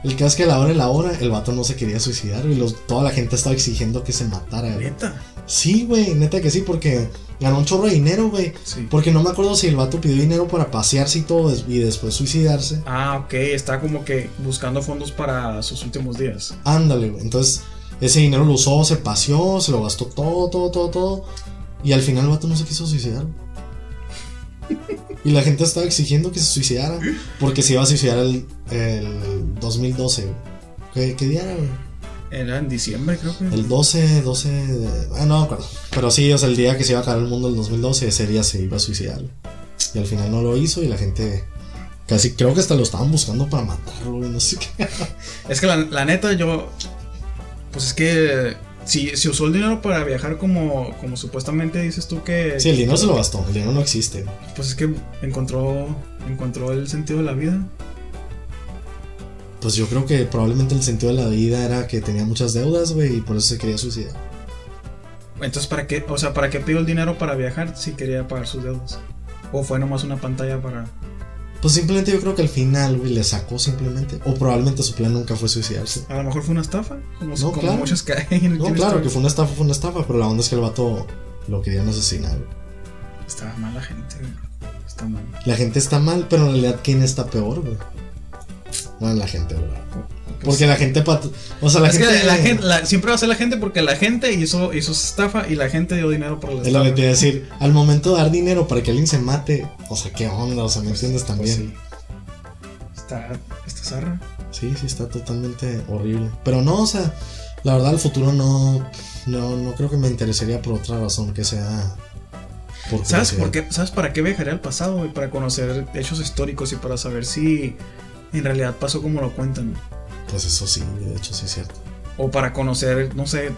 El caso es que a la hora de la hora, el vato no se quería suicidar. Y los, toda la gente estaba exigiendo que se matara, güey. Neta. Sí, güey, neta que sí, porque ganó un chorro de dinero, güey. Sí. Porque no me acuerdo si el vato pidió dinero para pasearse y todo y después suicidarse. Ah, ok. Está como que buscando fondos para sus últimos días. Ándale, güey. Entonces, ese dinero lo usó, se paseó, se lo gastó todo, todo, todo, todo. Y al final el vato no se quiso suicidar. Y la gente estaba exigiendo que se suicidara. Porque se iba a suicidar el, el 2012, güey. ¿Qué, qué día era, güey? Era en diciembre, creo que. El 12, 12 de... Ah, no acuerdo. Pero sí, o sea, el día que se iba a acabar el mundo el 2012, ese día se iba a suicidar. Y al final no lo hizo y la gente... Casi creo que hasta lo estaban buscando para matarlo, güey. No sé qué. Es que la, la neta, yo. Pues es que. Si, si usó el dinero para viajar como, como supuestamente dices tú que. Sí, el dinero se lo gastó. El dinero no existe. Pues es que encontró. Encontró el sentido de la vida. Pues yo creo que probablemente el sentido de la vida era que tenía muchas deudas, güey, y por eso se quería suicidar. Entonces, ¿para qué? O sea, ¿para qué pidió el dinero para viajar si quería pagar sus deudas? ¿O fue nomás una pantalla para.? Pues simplemente yo creo que al final, güey, le sacó simplemente. O probablemente su plan nunca fue suicidarse. A lo mejor fue una estafa, como, No, como claro. muchos caen en el No, claro, que fue una estafa, fue una estafa, pero la onda es que el vato lo querían asesinar. güey. Está mal la gente, güey. Está mal. La gente está mal, pero en realidad, ¿quién está peor, güey? Bueno, la gente, ¿verdad? Porque la gente. O sea, la es gente. que la gente, la- siempre va a ser la gente porque la gente hizo, hizo su estafa y la gente dio dinero por la Es lo que estafa. te iba a decir. Al momento de dar dinero para que alguien se mate, o sea, ¿qué onda? O sea, ¿me entiendes Pues también? sí. Está, está zarra. Sí, sí, está totalmente horrible. Pero no, o sea, la verdad, el futuro no. No, no creo que me interesaría por otra razón que sea. Por ¿Sabes por qué? ¿Sabes para qué viajaría al pasado? Para conocer hechos históricos y para saber si en realidad pasó como lo cuentan. Pues eso sí, de hecho, sí es cierto. O para conocer, no sé,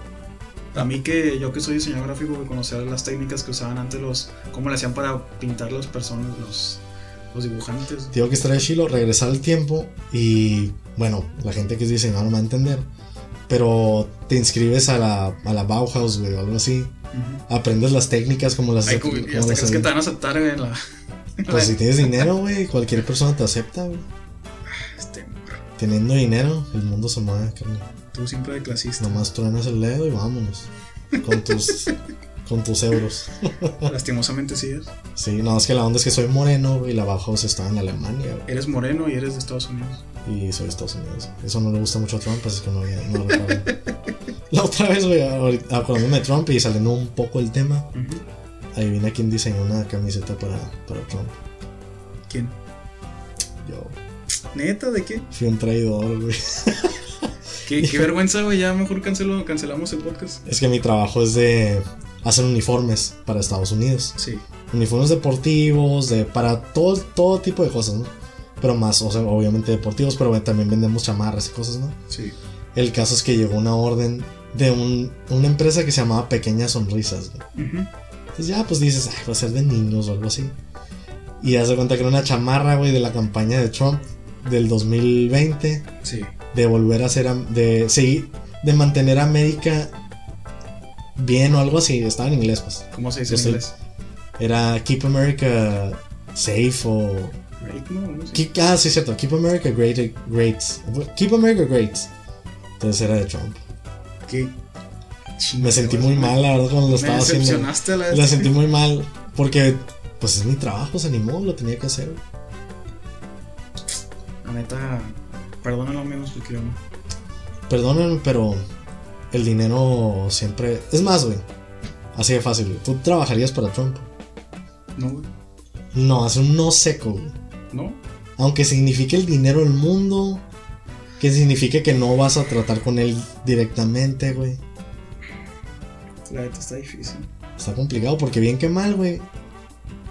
a mí que yo que soy diseñador gráfico, güey, conocer las técnicas que usaban antes los, cómo le hacían para pintar las personas, los, los dibujantes. Digo que estaría chilo regresar al tiempo y, bueno, la gente que es diseñador no va a entender. Pero te inscribes a la, a la Bauhaus, güey, o algo así. Ujú. aprendes las técnicas como las Ay, como las crees que te van a aceptar en la- Pues si tienes dinero, güey, cualquier persona te acepta, güey. Teniendo dinero, el mundo se mueve, carnal. tú siempre de clasista. Nomás truenas el dedo y vámonos. Con tus, con tus euros. Lastimosamente sí es. Sí, no, es que la onda es que soy moreno, y la Bauhaus está en Alemania, güey. Eres moreno y eres de Estados Unidos. Y soy de Estados Unidos. Eso no le gusta mucho a Trump, así que no, no lo. La otra vez, güey, acordándome de Trump y saliendo un poco el tema, Ujú. adivina quién diseñó una camiseta para, para Trump. ¿Quién? ¿Neta? ¿De qué? fui un traidor, güey. Qué, qué vergüenza, güey. Ya mejor cancelo, cancelamos el podcast. Es que mi trabajo es de hacer uniformes para Estados Unidos. Sí. Uniformes deportivos, de para todo, todo tipo de cosas, ¿no? Pero más, o sea, obviamente deportivos, pero también vendemos chamarras y cosas, ¿no? Sí. El caso es que llegó una orden de un- una empresa que se llamaba Pequeñas Sonrisas, güey. Entonces ya, pues dices, ay, va a ser de niños o algo así. Y haz de cuenta que era una chamarra, güey, de la campaña de Trump del 2020, Sí. de volver a ser, am- de seguir, de mantener a América bien o algo así. Estaba en inglés, pues. ¿Cómo se dice en inglés? Era Keep America Safe o... Great, ¿no? No sé. Keep- ah, sí, cierto. Keep America Great, Great. Keep America Great. Entonces era de Trump. Qué Me sentí muy mal, la verdad, cuando lo estaba haciendo. a la La sentí muy mal. Porque, pues es mi trabajo, se animó, lo tenía que hacer. La neta, perdónalo menos porque yo no. Perdónenme, pero el dinero siempre. Es más, güey. Así de fácil, güey. ¿Tú trabajarías para Trump? No, güey. No, es un no seco, güey. No. Aunque signifique el dinero del mundo. Que signifique que no vas a tratar con él directamente, güey. La neta está difícil. Está complicado porque bien que mal, güey.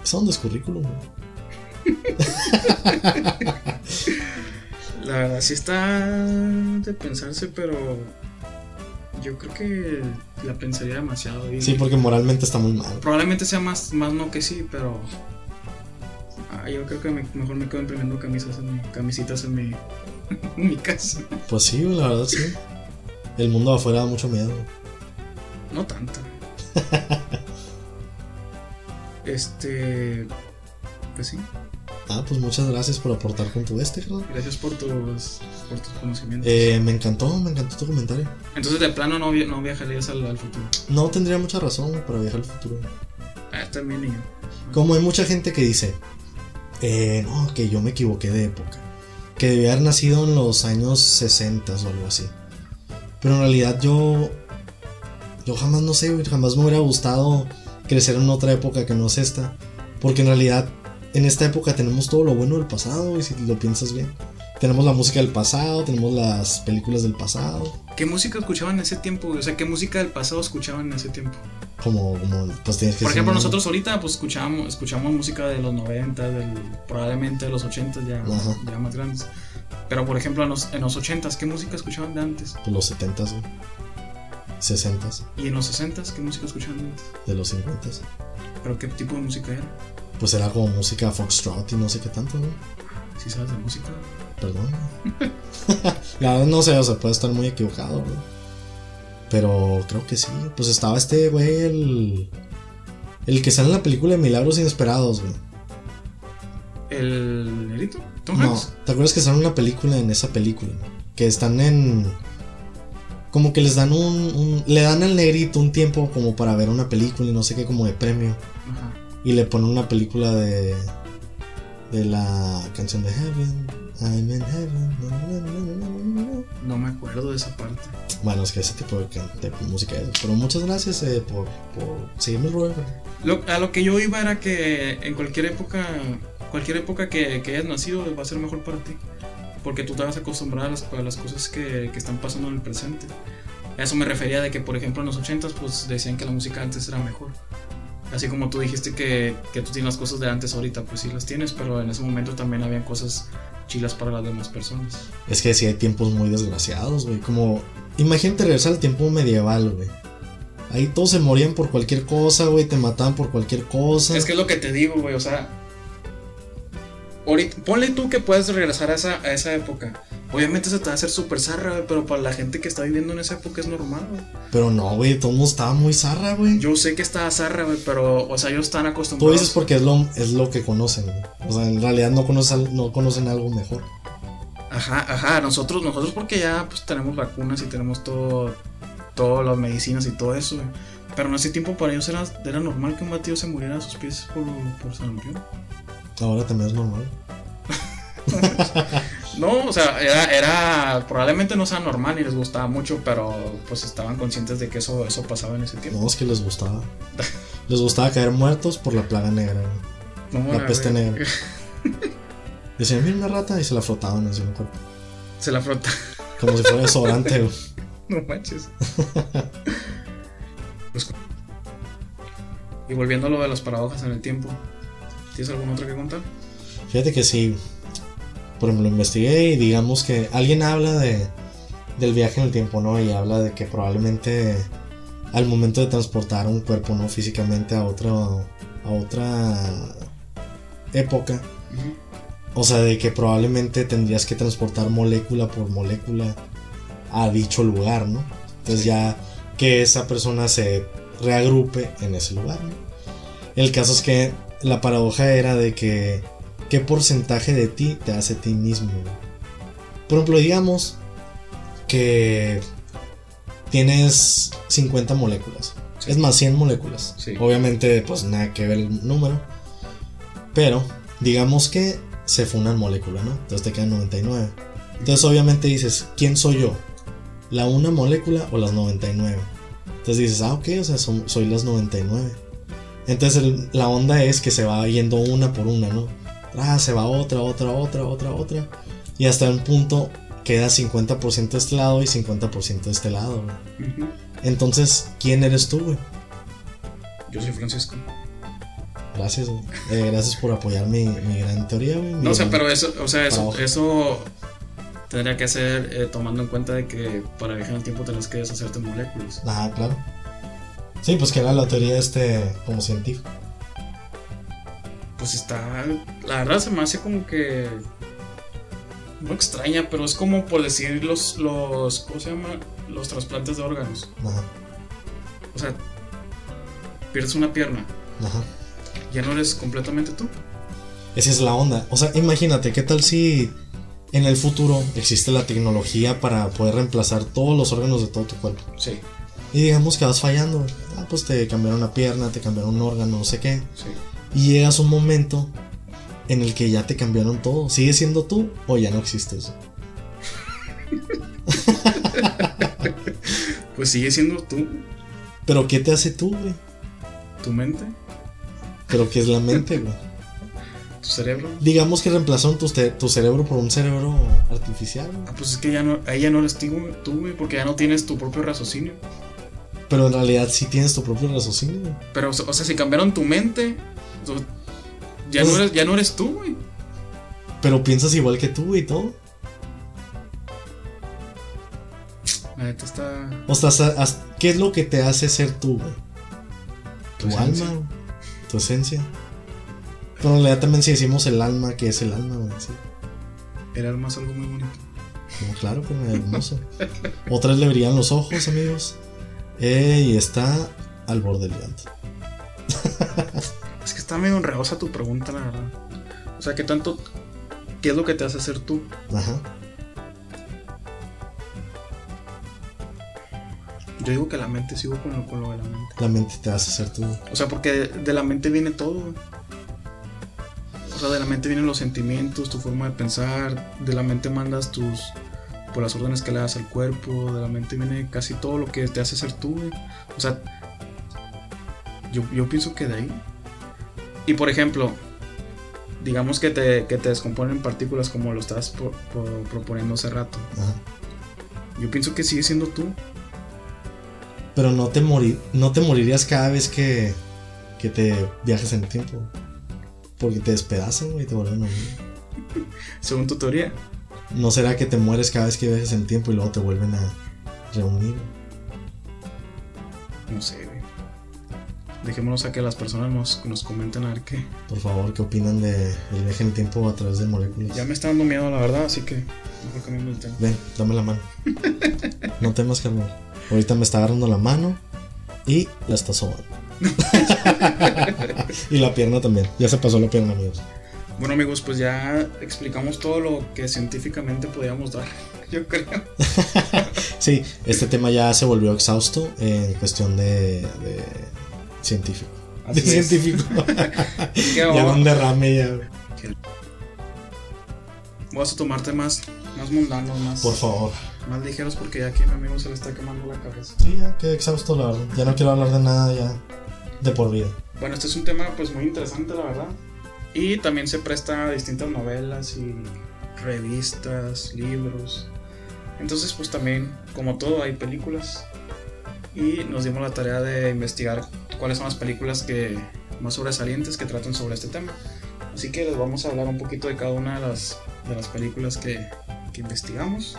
Eso es currículum, güey. La verdad sí está de pensarse, pero yo creo que la pensaría demasiado. Y Sí, porque moralmente está muy mal. Probablemente sea más, más no que sí, pero ah, yo creo que me- mejor me quedo imprimiendo camisas en, camisitas en mi, en mi casa. Pues sí, la verdad sí. El mundo afuera da mucho miedo. No tanto. Este, pues sí. Ah, pues muchas gracias por aportar con tu este, carnal. Gracias por tus, por tus conocimientos. Eh, me encantó, me encantó tu comentario. Entonces de plano no, no viajarías al, al futuro. No tendría mucha razón para viajar al futuro. Ah, también y yo. Como hay mucha gente que dice, eh, no, que yo me equivoqué de época. Que debía haber nacido en los años 60 o algo así. Pero en realidad yo, yo jamás, no sé, güey, jamás me hubiera gustado crecer en otra época que no es esta. Porque en realidad en esta época tenemos todo lo bueno del pasado, y si lo piensas bien. Tenemos la música del pasado, tenemos las películas del pasado. ¿Qué música escuchaban en ese tiempo? O sea, ¿qué música del pasado escuchaban en ese tiempo? Como, como pues tienes que Por ejemplo, nosotros ahorita pues escuchamos, escuchamos música de los 90, del, probablemente de los 80 ya, Ajá. ya más grandes. Pero por ejemplo, en los, en los 80 ¿qué música escuchaban de antes? pues, los 70s, güey. 60s, Y en los 60 ¿qué música escuchaban de antes? de los 50s. ¿Pero qué tipo de música era? Pues era como música foxtrot y no sé qué tanto, ¿no? Si sabes de música. Perdón. No sé, o sea, puede estar muy equivocado, güey. Pero creo que sí. Pues estaba este güey, el. El que sale en la película de Milagros Inesperados, güey. ¿El negrito? ¿Tom No, Hanks? ¿te acuerdas que en una película en esa película? Que están en. Como que les dan un, un- Le dan al negrito un tiempo como para ver una película y no sé qué, como de premio. Ajá. Y le ponen una película de. De la canción de Heaven. I'm in heaven. No me acuerdo de esa parte. Bueno, es que ese tipo de, de música es. Pero muchas gracias eh, por, por seguirme. Lo- a lo que yo iba era que en cualquier época, cualquier época que, que hayas nacido va a ser mejor para ti. Porque tú te vas a acostumbrar a las, a las cosas que, que están pasando en el presente. A eso me refería de que, por ejemplo, en los 80s pues decían que la música antes era mejor. Así como tú dijiste que, que tú tienes las cosas de antes ahorita, pues sí las tienes, pero en ese momento también habían cosas chilas para las demás personas. Es que sí hay tiempos muy desgraciados, güey. Como. Imagínate regresar al tiempo medieval, güey. Ahí todos se morían por cualquier cosa, güey. Te mataban por cualquier cosa. Es que es lo que te digo, güey, o sea. ahorita- ponle tú que puedes regresar a esa, a esa época. Obviamente se te va a hacer súper zarra, güey, pero para la gente que está viviendo en esa época es normal, güey. Pero no, güey. Todo el mundo estaba muy zarra, güey. Yo sé que está zarra, güey, pero, o sea, ellos están Tú acostumbrados. dices porque es lo, es lo que conocen, güey. O sea, en realidad no conocen, no conocen algo mejor. Ajá, ajá, nosotros, nosotros porque ya pues tenemos vacunas y tenemos todo, todas las medicinas y todo eso, güey. Pero en ese tiempo para ellos era, era normal que un batido se muriera a sus pies por, por sarampión. Ahora también es normal. No, o sea, era, era probablemente no sea normal ni les gustaba mucho, pero pues estaban conscientes de que eso, eso pasaba en ese tiempo. No, es que les gustaba. Les gustaba caer muertos por la plaga negra. No, La la peste güey. negra. Decían, mira una rata y se la frotaban así en el cuerpo. Se la frota. Como si fuera desodorante, güey. No manches. Pues, y volviendo a lo de las paradojas en el tiempo, ¿tienes alguna otra que contar? Fíjate que sí. Por ejemplo, investigué y digamos que alguien habla de del viaje en el tiempo, ¿no? Y habla de que probablemente al momento de transportar un cuerpo, ¿no? Físicamente a otro a otra época, o sea, de que probablemente tendrías que transportar molécula por molécula a dicho lugar, ¿no? Entonces ya que esa persona se reagrupe en ese lugar, ¿no? El caso es que la paradoja era de que qué porcentaje de ti te hace a ti mismo. Por ejemplo, digamos que tienes 50 moléculas. Sí. Es más, 100 moléculas. Sí. Obviamente, pues nada que ver el número. Pero, digamos que se fue una molécula, ¿no? Entonces te quedan 99. Entonces, obviamente dices, ¿quién soy yo? ¿La una molécula o las 99? Entonces dices, ah, ok, o sea, son- soy las 99. Entonces el- la onda es que se va yendo una por una, ¿no? Ah, se va otra, otra, otra, otra, otra. Y hasta un punto queda 50% de este lado y 50% de este lado, güey. Entonces, ¿quién eres tú, güey? Yo soy Francisco. Gracias, güey. Eh, gracias por apoyar mi, mi gran teoría, güey. No sé, gran- pero eso, o sea, eso, eso tendría que ser eh, tomando en cuenta de que para viajar en el tiempo tendrás que deshacerte moléculas. Ah, claro. Sí, pues que era la teoría este como científico. Pues está, la verdad se me hace como que no extraña, pero es como por decir los, los, ¿cómo se llama? Los trasplantes de órganos. Ajá, O sea, pierdes una pierna, ajá. ya no eres completamente tú. Esa es la onda. O sea, imagínate, ¿qué tal si en el futuro existe la tecnología para poder reemplazar todos los órganos de todo tu cuerpo? Sí, Y digamos que vas fallando. Ah, pues te cambiaron una pierna, te cambiaron un órgano, no sé qué. sí. Y llegas a un momento en el que ya te cambiaron todo. ¿Sigues siendo tú o ya no existes? Pues sigue siendo tú, Pero ¿qué te hace tú, güey? tu mente, Pero ¿qué es la mente, güey? tu cerebro. Digamos que reemplazaron tu, ce- tu cerebro por un cerebro artificial, güey. Ah, pues es que ya no, ahí ya no eres tú, tú, güey, porque ya no tienes tu propio raciocinio. Pero en realidad sí tienes tu propio raciocinio. Pero, o sea, si cambiaron tu mente, ya, Pues- no, eres, ya no eres tú, güey. Pero piensas igual que tú, y todo. Está. O sea, ¿qué es lo que te hace ser tú, güey? Tu, Tu alma, güey. tu esencia. Pero en realidad también si decimos el alma, ¿qué es el alma, güey? Sí. El alma es algo muy bonito. No, claro, que es hermoso. Otras le brillan los ojos, amigos. Eh, y está al borde del llanto. Está medio enredosa tu pregunta, la verdad. O sea, ¿qué tanto. ¿Qué es lo que te hace ser tú? Ajá. Yo digo que la mente, sigo con lo, con lo de la mente. La mente te hace ser tú. O sea, porque de, de la mente viene todo. güey. O sea, de la mente vienen los sentimientos, tu forma de pensar. De la mente mandas tus. Por las órdenes que le das al cuerpo. De la mente viene casi todo lo que te hace ser tú. güey. O sea, yo, yo pienso que de ahí. Y por ejemplo, digamos que te, que te descomponen partículas como lo estás pro- pro- proponiendo hace rato. Ajá. Yo pienso que sigue siendo tú. Pero no te, morir, no te morirías cada vez que, que te viajes en el tiempo. Porque te despedazan, y te vuelven a unir. Según tu teoría. ¿No será que te mueres cada vez que viajes en el tiempo y luego te vuelven a reunir? No sé. Dejémonos a que las personas nos, nos comenten a ver qué. Por favor, ¿qué opinan de el viaje en el tiempo a través de moléculas? Ya me está dando miedo, la verdad, así que mejor cambiamos el tema. Ven, dame la mano. No temas, carnal. Ahorita me está agarrando la mano y la está sobando. y la pierna también. Ya se pasó la pierna, amigos. Bueno, amigos, pues ya explicamos todo lo que científicamente podíamos dar, yo creo. Sí, este tema ya se volvió exhausto en cuestión de, de científico. Así de es. científico. Ya un derrame ya. vas a tomarte más, más mundanos, más, Por favor. más ligeros, porque ya aquí a mi amigo se le está quemando la cabeza. Sí, ya quedé exhausto, la verdad. Ya no quiero hablar de nada ya de por vida. Bueno, este es un tema pues muy interesante, la verdad. Y también se presta a distintas novelas y revistas, libros. Entonces, pues también, como todo, hay películas. Y nos dimos la tarea de investigar cuáles son las películas que más sobresalientes que tratan sobre este tema. Así que les vamos a hablar un poquito de cada una de las, de las películas que, que investigamos.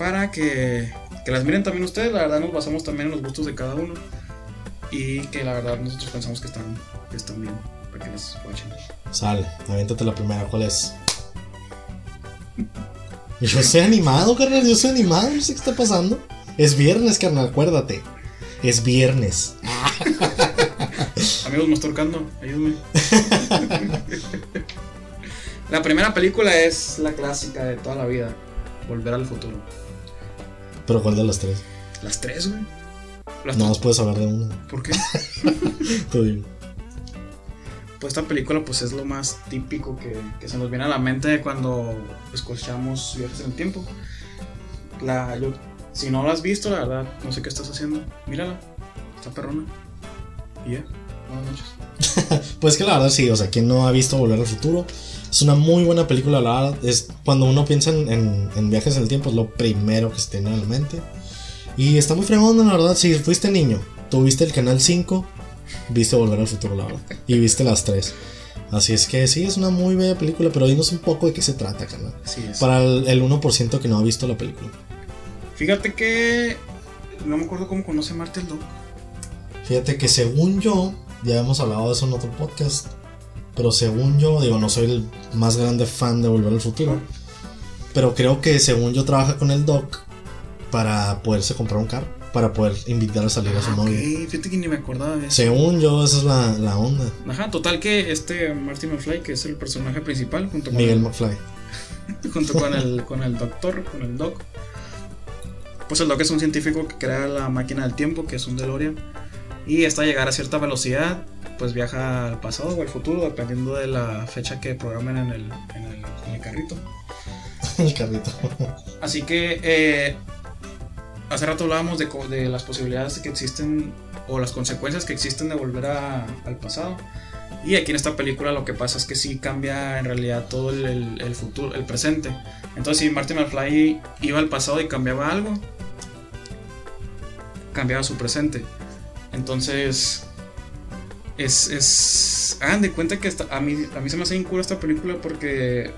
Para que, que las miren también ustedes. La verdad nos basamos también en los gustos de cada uno. Y que la verdad nosotros pensamos que están, que están bien. Para que las watchen. Sale, aviéntate la primera, ¿cuál es? Yo soy animado, carnal, yo soy animado, no sé qué está pasando. Es viernes, carnal, acuérdate. Es viernes. Amigos, ahorcando, ayúdame. la primera película es la clásica de toda la vida, Volver al futuro. Pero ¿cuál de las tres? Las tres, güey. Las No nos puedes hablar de una. ¿Por qué? Tú dime. Pues esta película pues es lo más típico que, que se nos viene a la mente cuando escuchamos viajes en el tiempo. La, yo, si no la has visto, la verdad, no sé qué estás haciendo. Mírala, está perrona. Y ya, buenas noches. Pues que la verdad sí, o sea, quien no ha visto Volver al Futuro, es una muy buena película, la verdad. Es cuando uno piensa en, en- en viajes en el tiempo, es lo primero que se tiene en la mente. Y está muy fregón, la verdad. Si fuiste niño, tuviste el canal 5, viste Volver al Futuro, la verdad. Y viste las 3. Así es que sí, es una muy bella película, pero dinos un poco de qué se trata, canal. Para el, el 1% que no ha visto la película. Fíjate que no me acuerdo cómo conoce a Marta el Doc. Fíjate que según yo, ya hemos hablado de eso en otro podcast, pero según yo, digo, no soy el más grande fan de Volver al Futuro, pero creo que según yo trabaja con el Doc para poderse comprar un carro, para poder invitar a salir a su Ah, novia. ok, fíjate que ni me acordaba de eso. Según yo, esa es la, la onda. Ajá, total que este Marty McFly, que es el personaje principal, junto con, Miguel el, McFly. junto con el, con el doctor, con el doc. Pues el doc es un científico que crea la máquina del tiempo, que es un DeLorean. Y hasta llegar a cierta velocidad, pues viaja al pasado o al futuro, dependiendo de la fecha que programen en el, en el, en el carrito. el carrito. Así que eh, hace rato hablábamos de, las posibilidades que existen o las consecuencias que existen de volver a- al pasado. Y aquí en esta película lo que pasa es que sí cambia en realidad todo el, el- futuro, el presente. Entonces si Marty McFly iba al pasado y cambiaba algo, cambiaba su presente. Entonces es, es hagan de cuenta que a, mí, a mí se me hace incura esta película porque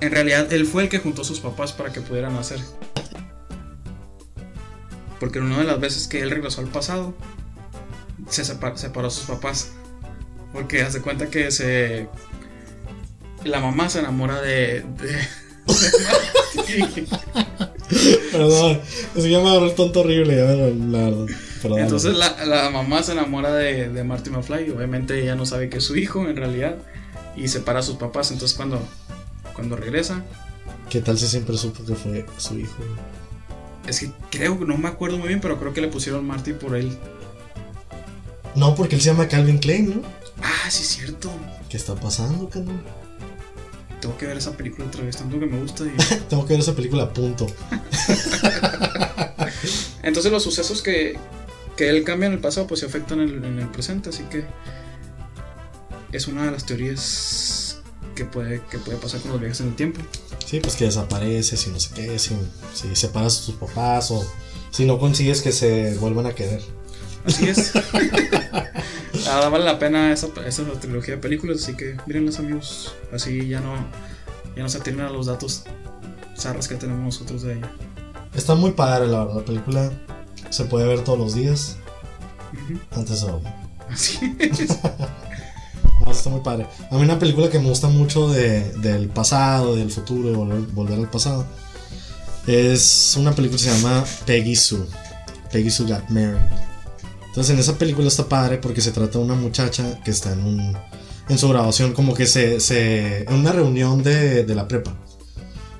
en realidad él fue el que juntó a sus papás para que pudieran nacer. Porque en una de las veces que él regresó al pasado, se separ- separó a sus papás. Porque hace cuenta que se. La mamá se enamora de. de-. Perdón, es que ya me agarró el tonto horrible, ya la verdad. Perdón. Entonces la, la mamá se enamora de, de Marty McFly. y Obviamente ella no sabe que es su hijo en realidad. y separa a sus papás. Entonces cuando, cuando regresa, ¿Qué tal si siempre supo que fue su hijo? es que creo, no me acuerdo muy bien, pero creo que le pusieron Marty por él. No, porque él se llama Calvin Klein, ¿no? Ah, sí, es cierto. ¿Qué está pasando, cabrón? Tengo que ver esa película otra vez, tanto que me gusta. y- Tengo que ver esa película, punto. Entonces los sucesos que, que él cambia en el pasado pues se afectan en el, en el presente, así que es una de las teorías que puede, que puede pasar con los viajes en el tiempo. Sí, pues que desapareces y no sé qué, si, si separas a tus papás o si no consigues que se vuelvan a querer. Así es. Ah, vale la pena esa, esa trilogía de películas, así que mírenlas amigos. Así ya no, ya no se atienen a los datos zarras que tenemos nosotros de ella. Está muy padre, la verdad. La película se puede ver todos los días antes de. Así es. No, está muy padre. A mí una película que me gusta mucho de- del pasado, del futuro, de volver, volver al pasado, es una película que se llama Peggy Sue. Peggy Sue Got Married. Entonces en esa película está padre porque se trata de una muchacha que está en un en su graduación como que se, se en una reunión de, de la prepa.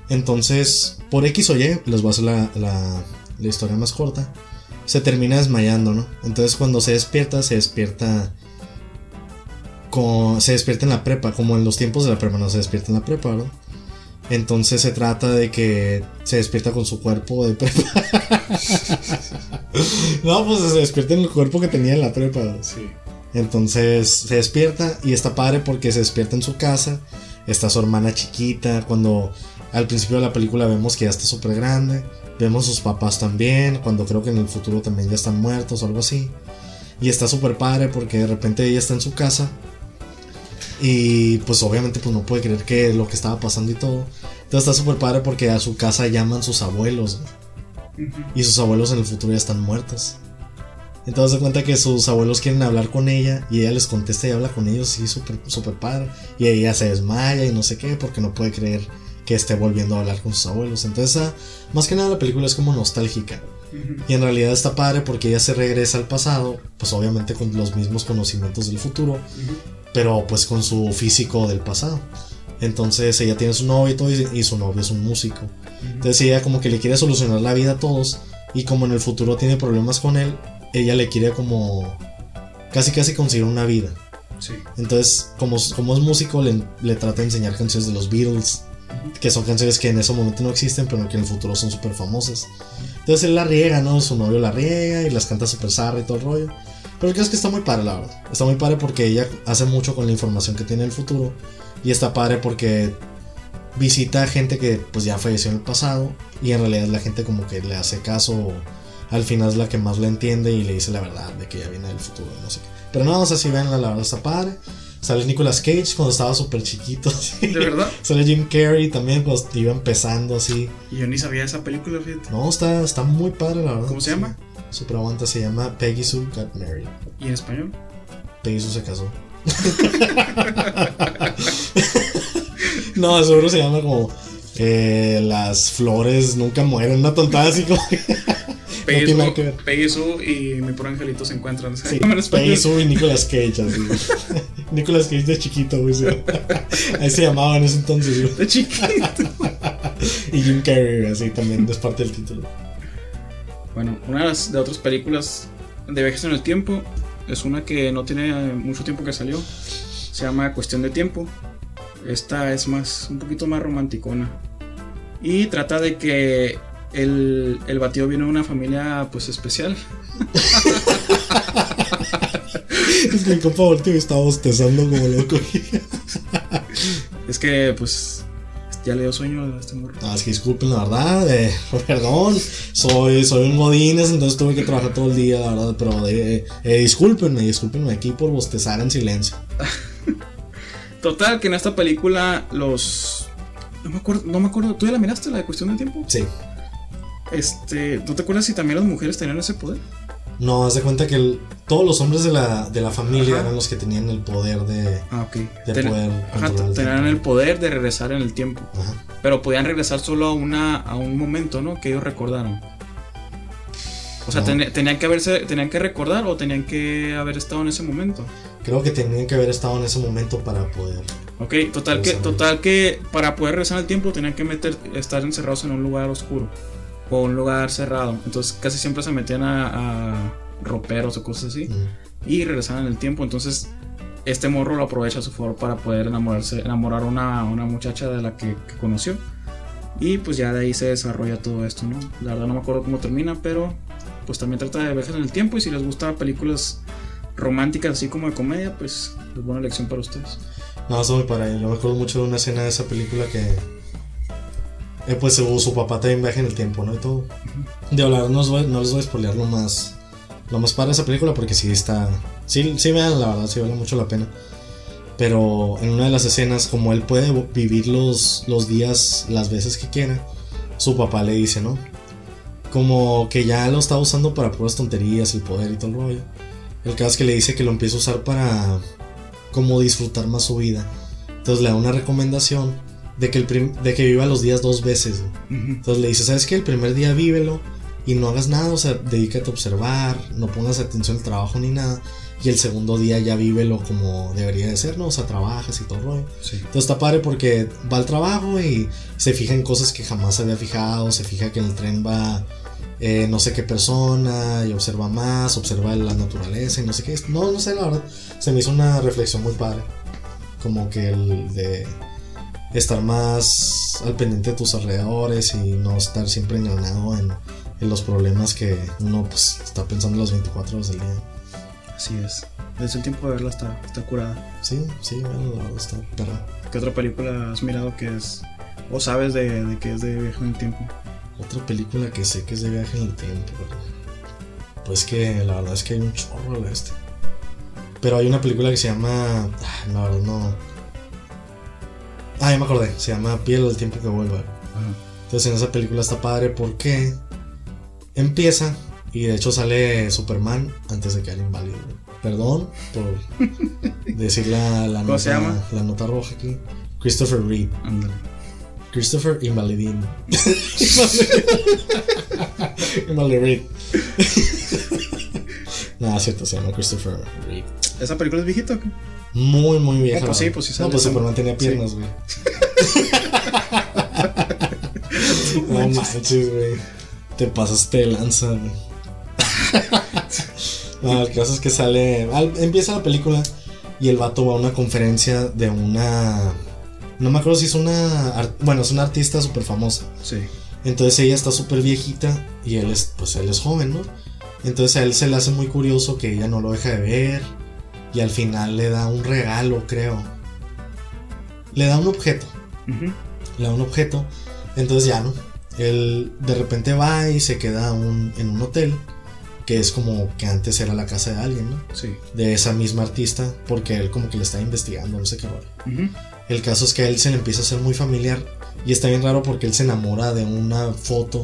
Entonces por X o Y les voy a hacer la, la, la historia más corta. Se termina desmayando, ¿no? Entonces cuando se despierta se despierta con- se despierta en la prepa, como en los tiempos de la prepa, no se despierta en la prepa, ¿no? Entonces se trata de que se despierta con su cuerpo de prepa. no, pues se despierta en el cuerpo que tenía en la prepa. Sí. Entonces se despierta y está padre porque se despierta en su casa. Está su hermana chiquita. Cuando al principio de la película vemos que ya está súper grande. Vemos sus papás también. Cuando creo que en el futuro también ya están muertos o algo así. Y está súper padre porque de repente ella está en su casa. Y pues obviamente pues no puede creer que lo que estaba pasando y todo. Entonces está súper padre porque a su casa llaman sus abuelos. Y sus abuelos en el futuro ya están muertos. Entonces se cuenta que sus abuelos quieren hablar con ella y ella les contesta y habla con ellos así súper super padre. Y ella se desmaya y no sé qué porque no puede creer que esté volviendo a hablar con sus abuelos. Entonces ah, más que nada la película es como nostálgica. Y en realidad está padre porque ella se regresa al pasado, pues obviamente con los mismos conocimientos del futuro. Pero pues con su físico del pasado. Entonces ella tiene su novio y todo y su novio es un músico. Entonces ella como que le quiere solucionar la vida a todos y como en el futuro tiene problemas con él, ella le quiere como casi casi conseguir una vida. Sí. Entonces como, como es músico le, le trata de enseñar canciones de los Beatles, que son canciones que en ese momento no existen pero que en el futuro son súper famosas. Entonces él la riega, ¿no? Su novio la riega y las canta súper zarra y todo el rollo. Pero creo que está muy padre, la verdad. Está muy padre porque ella hace mucho con la información que tiene el futuro. Y está padre porque visita a gente que pues ya falleció en el pasado. Y en realidad la gente como que le hace caso. Al final es la que más le entiende y le dice la verdad de que ya viene del futuro, no sé qué. Pero no, o sea, si ven, la verdad está padre. Sale Nicolas Cage cuando estaba súper chiquito. así. ¿De verdad? Sale Jim Carrey también cuando iba empezando así. Y yo ni sabía esa película, fíjate. No, está, está muy padre, la verdad. ¿Cómo se llama? Super aguanta, se llama Peggy Sue Got Married. ¿Y en español? Peggy Sue se casó. no, seguro se llama como eh, Las flores nunca mueren, una tontada así como. Peggy nada Sue-. Peggy y mi puro angelito se encuentran. Sí. Peggy Sue y Nicolas Cage, así. Nicolas Cage de chiquito, güey. sí. Ahí se llamaba en ese entonces, güey. De chiquito. Y Jim Carrey, así también, es parte del título. Bueno, una de las de otras películas de viajes en el tiempo es una que no tiene mucho tiempo que salió. Se llama Cuestión de Tiempo. Esta es más, un poquito más romanticona. Y trata de que el, el batido viene de una familia pues especial. Es que mi compa volteó y estaba bostezando como loco. Es que pues ya le dio sueño a este morro. No, es que disculpen, la verdad, eh, perdón, soy, soy un godines, entonces tuve que trabajar todo el día, la verdad, pero eh, eh, discúlpenme, discúlpenme aquí por bostezar en silencio. Total, que en esta película los... No me acuerdo, no me acuerdo, ¿tú ya la miraste, la de Cuestión de Tiempo? Sí, Este, ¿no te acuerdas si también las mujeres tenían ese poder? No, haz de cuenta que el- todos los hombres de la, de la familia Ajá. eran los que tenían el poder de... Ah, ok. De Ten- poder ajá, el tenían el poder de regresar en el tiempo. Ajá. Pero podían regresar solo a una a un momento, ¿no? Que ellos recordaron. O sea, No. ten- tenían que haberse, tenían que recordar o tenían que haber estado en ese momento. Creo que tenían que haber estado en ese momento para poder... Ok, total que, total que para poder regresar al tiempo tenían que meter, estar encerrados en un lugar oscuro o un lugar cerrado. Entonces casi siempre se metían a, a roperos o cosas así y regresaban en el tiempo. Entonces este morro lo aprovecha a su favor para poder enamorarse, enamorar a una, una muchacha de la que, que conoció. Y pues ya de ahí se desarrolla todo esto, ¿no? La verdad no me acuerdo cómo termina, pero pues también trata de viajes en el tiempo y si les gusta películas románticas así como de comedia, pues es buena elección para ustedes. No, me para Yo me acuerdo mucho de una escena de esa película que. Eh, pues su, su papá también viaja en el tiempo, ¿no? Y todo. De hablar, no, voy- no les voy a spoilear lo más. Lo más para esa película porque sí está. Sí, sí vean, la verdad, sí vale mucho la pena. Pero en una de las escenas, como él puede vivir los, los días las veces que quiera, su papá le dice, ¿no? Como que ya lo está usando para puras tonterías, el poder y todo el rollo. El caso es que le dice que lo empieza a usar para como disfrutar más su vida. Entonces le da una recomendación de que, el de que viva los días dos veces. Entonces le dice, ¿sabes qué? El primer día vívelo y no hagas nada, o sea, dedícate a observar, no pongas atención al trabajo ni nada. Y el segundo día ya vívelo como debería de ser, ¿no? O sea, trabajas y todo el rollo. Sí. Entonces está padre porque va al trabajo y se fija en cosas que jamás se había fijado, se fija que en el tren va eh, no sé qué persona y observa más, observa la naturaleza y no sé qué. No, no sé, la verdad, se me hizo una reflexión muy padre. Como que el de estar más al pendiente de tus alrededores y no estar siempre enganado en, en los problemas que uno pues, está pensando las 24 horas del día. Así es. Desde el tiempo de verla está, está curada. Sí, sí, bueno, la verdad está perra. ¿Qué otra película has mirado que es... o sabes de, de que es de viaje en el tiempo? Otra película que sé que es de viaje en el tiempo, Pues que la verdad es que hay un chorro de este. Pero hay una película que se llama. La verdad no. Ah, ya me acordé. Se llama Piel al tiempo que vuelva. Entonces en esa película está padre porque empieza y de hecho sale Superman antes de que era inválido. Perdón por decir la, la ¿Cómo se nota, llama? la nota roja aquí. Christopher Reeve. Ándale. Christopher Invalidín. Invalid. Nada, cierto, se llama Christopher Reeve. ¿Esa película es viejita o qué? Muy, muy vieja. No, pues sí, pues sí No, pues Superman tenía piernas, güey. no manches, güey. Te pasaste de lanza, güey. no, el caso es que sale. al- empieza la película y el vato va a una conferencia de una. No me acuerdo si es una. Bueno, es una artista súper famosa. Sí. Entonces ella está súper viejita y él es, pues él es joven, ¿no? Entonces a él se le hace muy curioso que ella no lo deja de ver y al final le da un regalo, creo. Le da un objeto, le da un objeto. Entonces ya, ¿no? Él de repente va y se queda un- en un hotel que es como que antes era la casa de alguien, ¿no? Sí. De esa misma artista porque él como que le está investigando, no sé qué. El caso es que a él se le empieza a hacer muy familiar y está bien raro porque él se enamora de una foto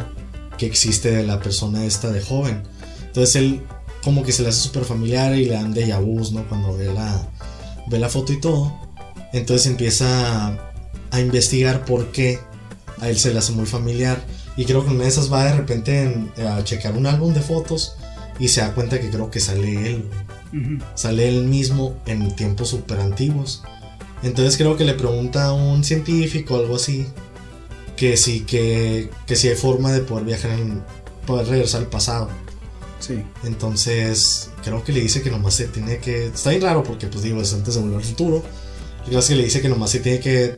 que existe de la persona esta de joven. Entonces él como que se le hace súper familiar y le dan déjà vus, ¿no? Cuando ve la, ve la foto y todo. Entonces empieza a, a investigar por qué a él se le hace muy familiar. Y creo que una de esas va de repente en- a checar un álbum de fotos y se da cuenta que creo que sale él. sale él mismo en tiempos súper antiguos. Entonces creo que le pregunta a un científico o algo así que sí, que, que si hay forma de poder viajar en, poder regresar al pasado. Sí. Entonces creo que le dice que nomás se tiene que... Está bien raro porque pues digo, es antes de volver al futuro. Creo que le dice que nomás se tiene que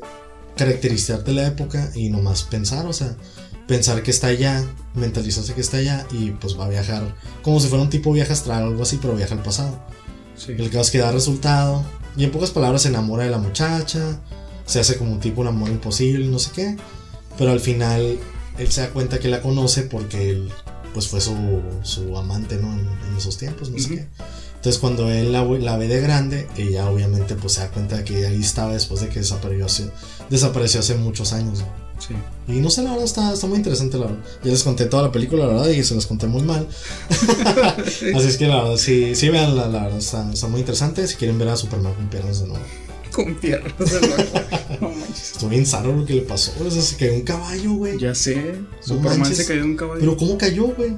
caracterizar de la época y nomás pensar, o sea, pensar que está allá, mentalizarse que está allá y pues va a viajar como si fuera un tipo viaje astral o algo así, pero viaja al pasado. Sí. El caso es que da resultado. Y en pocas palabras se enamora de la muchacha. Se hace como un tipo un amor imposible, no sé qué. Pero al final él se da cuenta que la conoce porque él pues fue su, su amante, ¿no? En, en esos tiempos, no sé qué. Entonces cuando él la, la ve de grande, ella obviamente pues se da cuenta de que ahí estaba después de que desapareció hace, desapareció hace muchos años. ¿no? Sí. Y no sé, la verdad está, está muy interesante, la verdad. Ya les conté toda la película, la verdad, y se las conté muy mal. Así es que la verdad, sí, sí vean, la, la verdad, está, está muy interesante. Si quieren ver a Superman con piernas de nuevo. Con piernas de nuevo. No manches. Estuvo bien raro lo que le pasó, o sea, se cayó un caballo, güey. Ya sé. Superman manches. se cayó un caballo. Pero ¿cómo cayó, güey?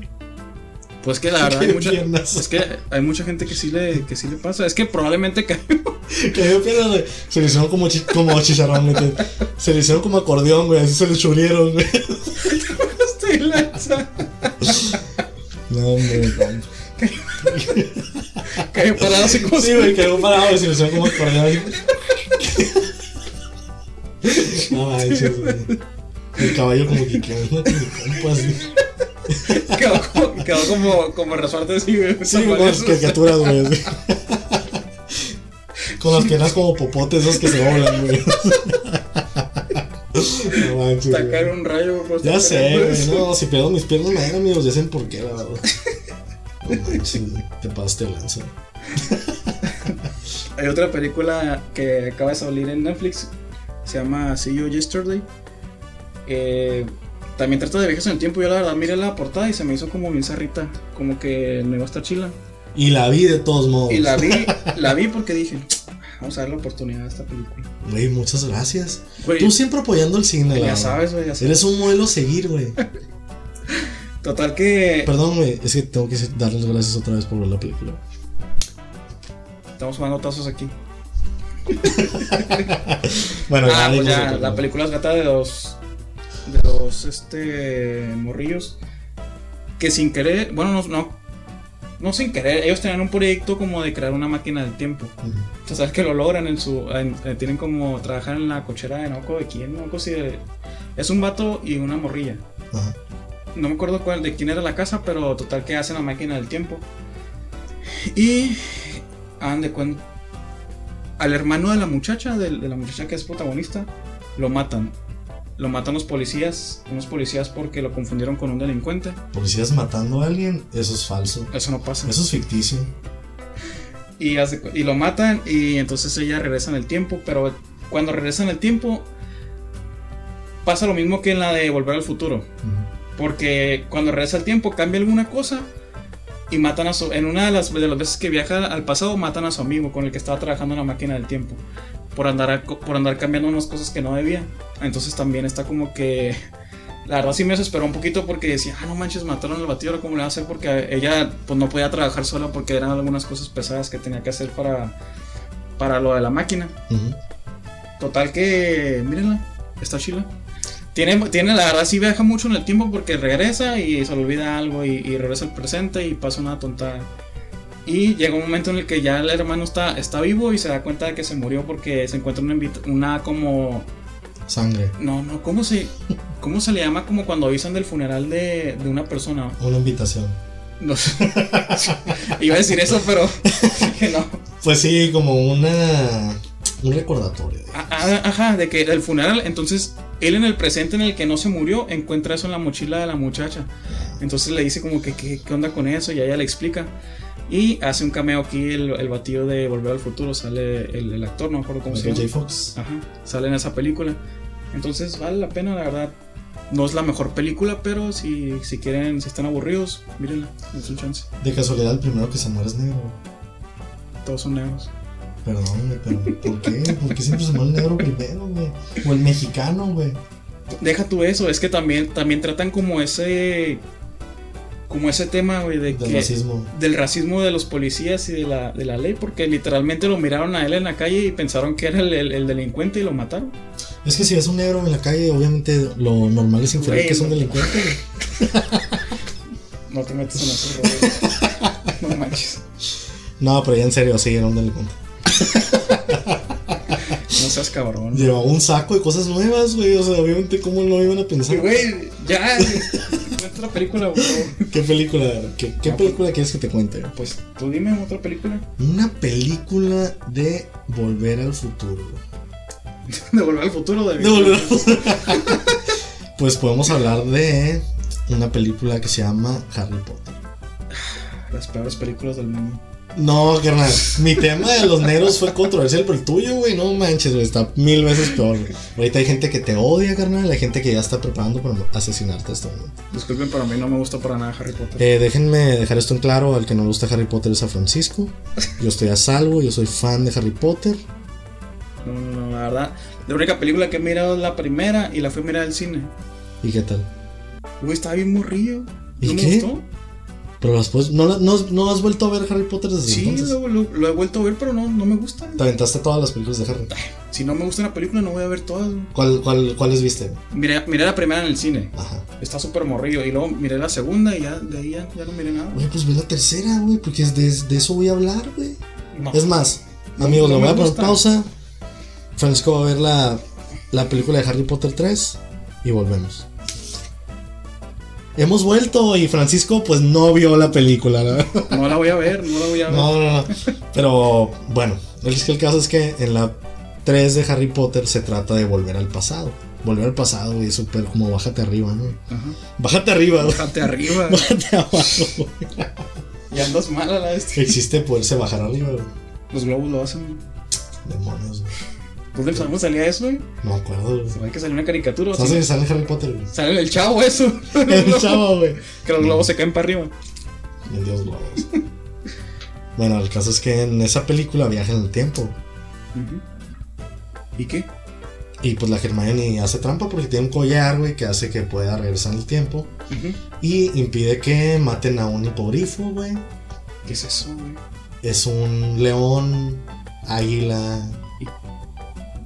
Pues que la verdad hay mucha, es que hay mucha gente que sí le, que sí le pasa. Es que probablemente cayó. Dio piernas, güey. Se le hicieron como, chi- como chicharrón, güey. Se le hicieron como acordeón, güey. Así se le churrieron, güey. Estoy lanza. No, hombre, no. Cayó parado así como Sí, güey, quedó parado. Se le hicieron como acordeón. así. No manches, güey. El caballo como que quedó como compa, así. Quedó como, quedó como, como resorte así, güey. Sí, como las caricaturas, güey. Con las piernas como popotes, esos que se doblan, güey. No manches. Sacar un rayo. pues, Ya sé, güey. No, si pierdo mis piernas, me amigos. Ya saben por qué, la verdad. Güey, te pasaste lanza. Hay otra película que acaba de salir en Netflix. Se llama See You Yesterday. Eh, también trata de viajes en el tiempo. Yo la verdad miré la portada y se me hizo como bien zarrita. Como que no iba a estar chila. Y la vi de todos modos. Y la vi, la vi porque dije, vamos a dar la oportunidad de esta película. Güey, muchas gracias. Tú siempre apoyando el cine, ya sabes, güey, ya sabes. Eres un modelo a seguir, güey. Total que Perdón, güey. Es que tengo que darles gracias otra vez por ver la película. estamos jugando tazos aquí. Bueno, Ah, pues ya, la película es gata de dos. De dos este. morrillos. Que sin querer. Bueno, no, no. No sin querer. Ellos tenían un proyecto como de crear una máquina del tiempo. Ujú. O sea, que lo logran en su. en- eh, tienen como. trabajar en la cochera de no me acuerdo de quién, no me acuerdo si de- Es un vato y una morrilla. Ajá. No me acuerdo cuál, de quién era la casa, pero total que hacen la máquina del tiempo. Y. Hagan de cuenta. Al hermano de la muchacha, de, de la muchacha que es protagonista, lo matan. Lo matan los policías, unos policías porque lo confundieron con un delincuente. Policías matando a alguien, eso es falso. Eso no pasa. Eso es ficticio. Y, hace y lo matan y entonces ella regresa en el tiempo, pero cuando regresa en el tiempo pasa lo mismo que en la de Volver al Futuro. Ujú. Porque cuando regresa el tiempo cambia alguna cosa y matan a su. En una de las, de las veces que viaja al pasado, matan a su amigo con el que estaba trabajando en la máquina del tiempo. Por andar, por andar cambiando unas cosas que no debía. Entonces también está como que. La verdad sí me desesperó un poquito porque decía, ah, no manches, mataron al batido, ¿ahora ¿cómo le va a hacer? Porque ella pues no podía trabajar sola porque eran algunas cosas pesadas que tenía que hacer para, para lo de la máquina. Ujú. Total que, mírenla, está chila. Tiene, tiene, la verdad, sí viaja mucho en el tiempo porque regresa y se le olvida algo y, y regresa al presente y pasa una tontada. Y llega un momento en el que ya el hermano está, está vivo y se da cuenta de que se murió porque se encuentra una, una como... Sangre. No, no, ¿cómo se, ¿cómo se le llama como cuando avisan del funeral de, de una persona? Una invitación. No sé. Iba a decir eso, pero que no. Pues sí, como una. Un recordatorio. Ah, ah, Ajá, de que el funeral, entonces él en el presente en el que no se murió encuentra eso en la mochila de la muchacha. Entonces le dice como que qué, qué onda con eso y ella le explica. Y hace un cameo aquí el, el batido de Volver al Futuro, sale el, el actor, no me acuerdo cómo se llama. J. Fox. Ajá, sale en esa película. Entonces vale la pena, la verdad. No es la mejor película, pero si, si quieren, si están aburridos, mírenla, es un chance. De casualidad, el primero que se muere es negro. Todos son negros. Perdón, güey, pero ¿por qué? ¿Por qué siempre se muere el negro primero, güey? O el mexicano, güey. Deja tú eso, es que también, también tratan como ese. Como ese tema, güey, de Del que. racismo. del racismo de los policías y de la, de la ley, porque literalmente lo miraron a él en la calle y pensaron que era el, el- el delincuente y lo mataron. Es que si ves un negro en la calle, obviamente lo normal es inferir que es un delincuente, güey. No te metas en eso, güey. No manches. No, pero ya en serio, sí, era un delincuente. No seas cabrón. Llevaba un saco de cosas nuevas, güey. O sea, obviamente, ¿cómo no iban a pensar? Güey, ya. Otra película. ¿Qué película? ¿Qué, qué película quieres que te cuente? Pues tú dime otra película. Una película de Volver al Futuro. De volver al futuro. De, De Volver al Futuro. pues podemos hablar de una película que se llama Harry Potter. Las peores películas del mundo. No, carnal. Mi tema de los negros fue controversial, pero el tuyo, güey, no manches, güey. Está mil veces peor. güey. Ahorita hay gente que te odia, carnal. Hay gente que ya está preparando para asesinarte esto. güey. Disculpen, pero a mí no me gusta para nada Harry Potter. Eh, déjenme dejar esto en claro. Al que no le gusta Harry Potter es a Francisco. Yo estoy a salvo. Yo soy fan de Harry Potter. No, no, no, la verdad. La única película que he mirado es la primera y la fui a mirar al cine. ¿Y qué tal? Güey, estaba bien morrillo. ¿Y ¿No qué? me gustó? Pero después, ¿no, no, no has vuelto a ver Harry Potter desde Sí, entonces? lo, lo- lo he vuelto a ver, pero no, no me gustan. Te aventaste todas las películas de Harry. Si no me gusta una película, no voy a ver todas. ¿Cuál, cuál, ¿Cuáles viste? Miré, miré la primera en el cine. Ajá. Está súper morrido. Y luego miré la segunda y ya de ahí ya, ya no miré nada. Pues ve la tercera, güey, porque es de, de eso voy a hablar, güey. No. Es más, amigos, le voy a poner pausa. Francisco va a ver la, la película de Harry Potter 3 y volvemos. Hemos vuelto y Francisco pues no vio la película, ¿no? No la voy a ver, no la voy a ver. No, no, no. Pero bueno, es que el caso es que en la 3 de Harry Potter se trata de volver al pasado. Volver al pasado, güey, súper como bájate arriba, ¿no? Ajá. Bájate arriba, güey. Bájate arriba. Bájate abajo, güey. y andas mal a la vez. Existe poderse bajar arriba, güey. Los globos lo hacen. Demonios, güey. ¿Dónde sabemos salía eso, güey? No me acuerdo, güey. Se ve que salió una caricatura. ¿Sabes que sale Harry Potter, güey? Sale el chavo eso. El chavo, güey. Que los globos se caen para arriba. En Dios globos. bueno, el caso es que en esa película viajan en el tiempo. ¿Y qué? Y pues la Hermione hace trampa porque tiene un collar, güey, que hace que pueda regresar en el tiempo. Y impide que maten a un hipogrifo, güey. ¿Qué es eso, güey? Es un león, águila,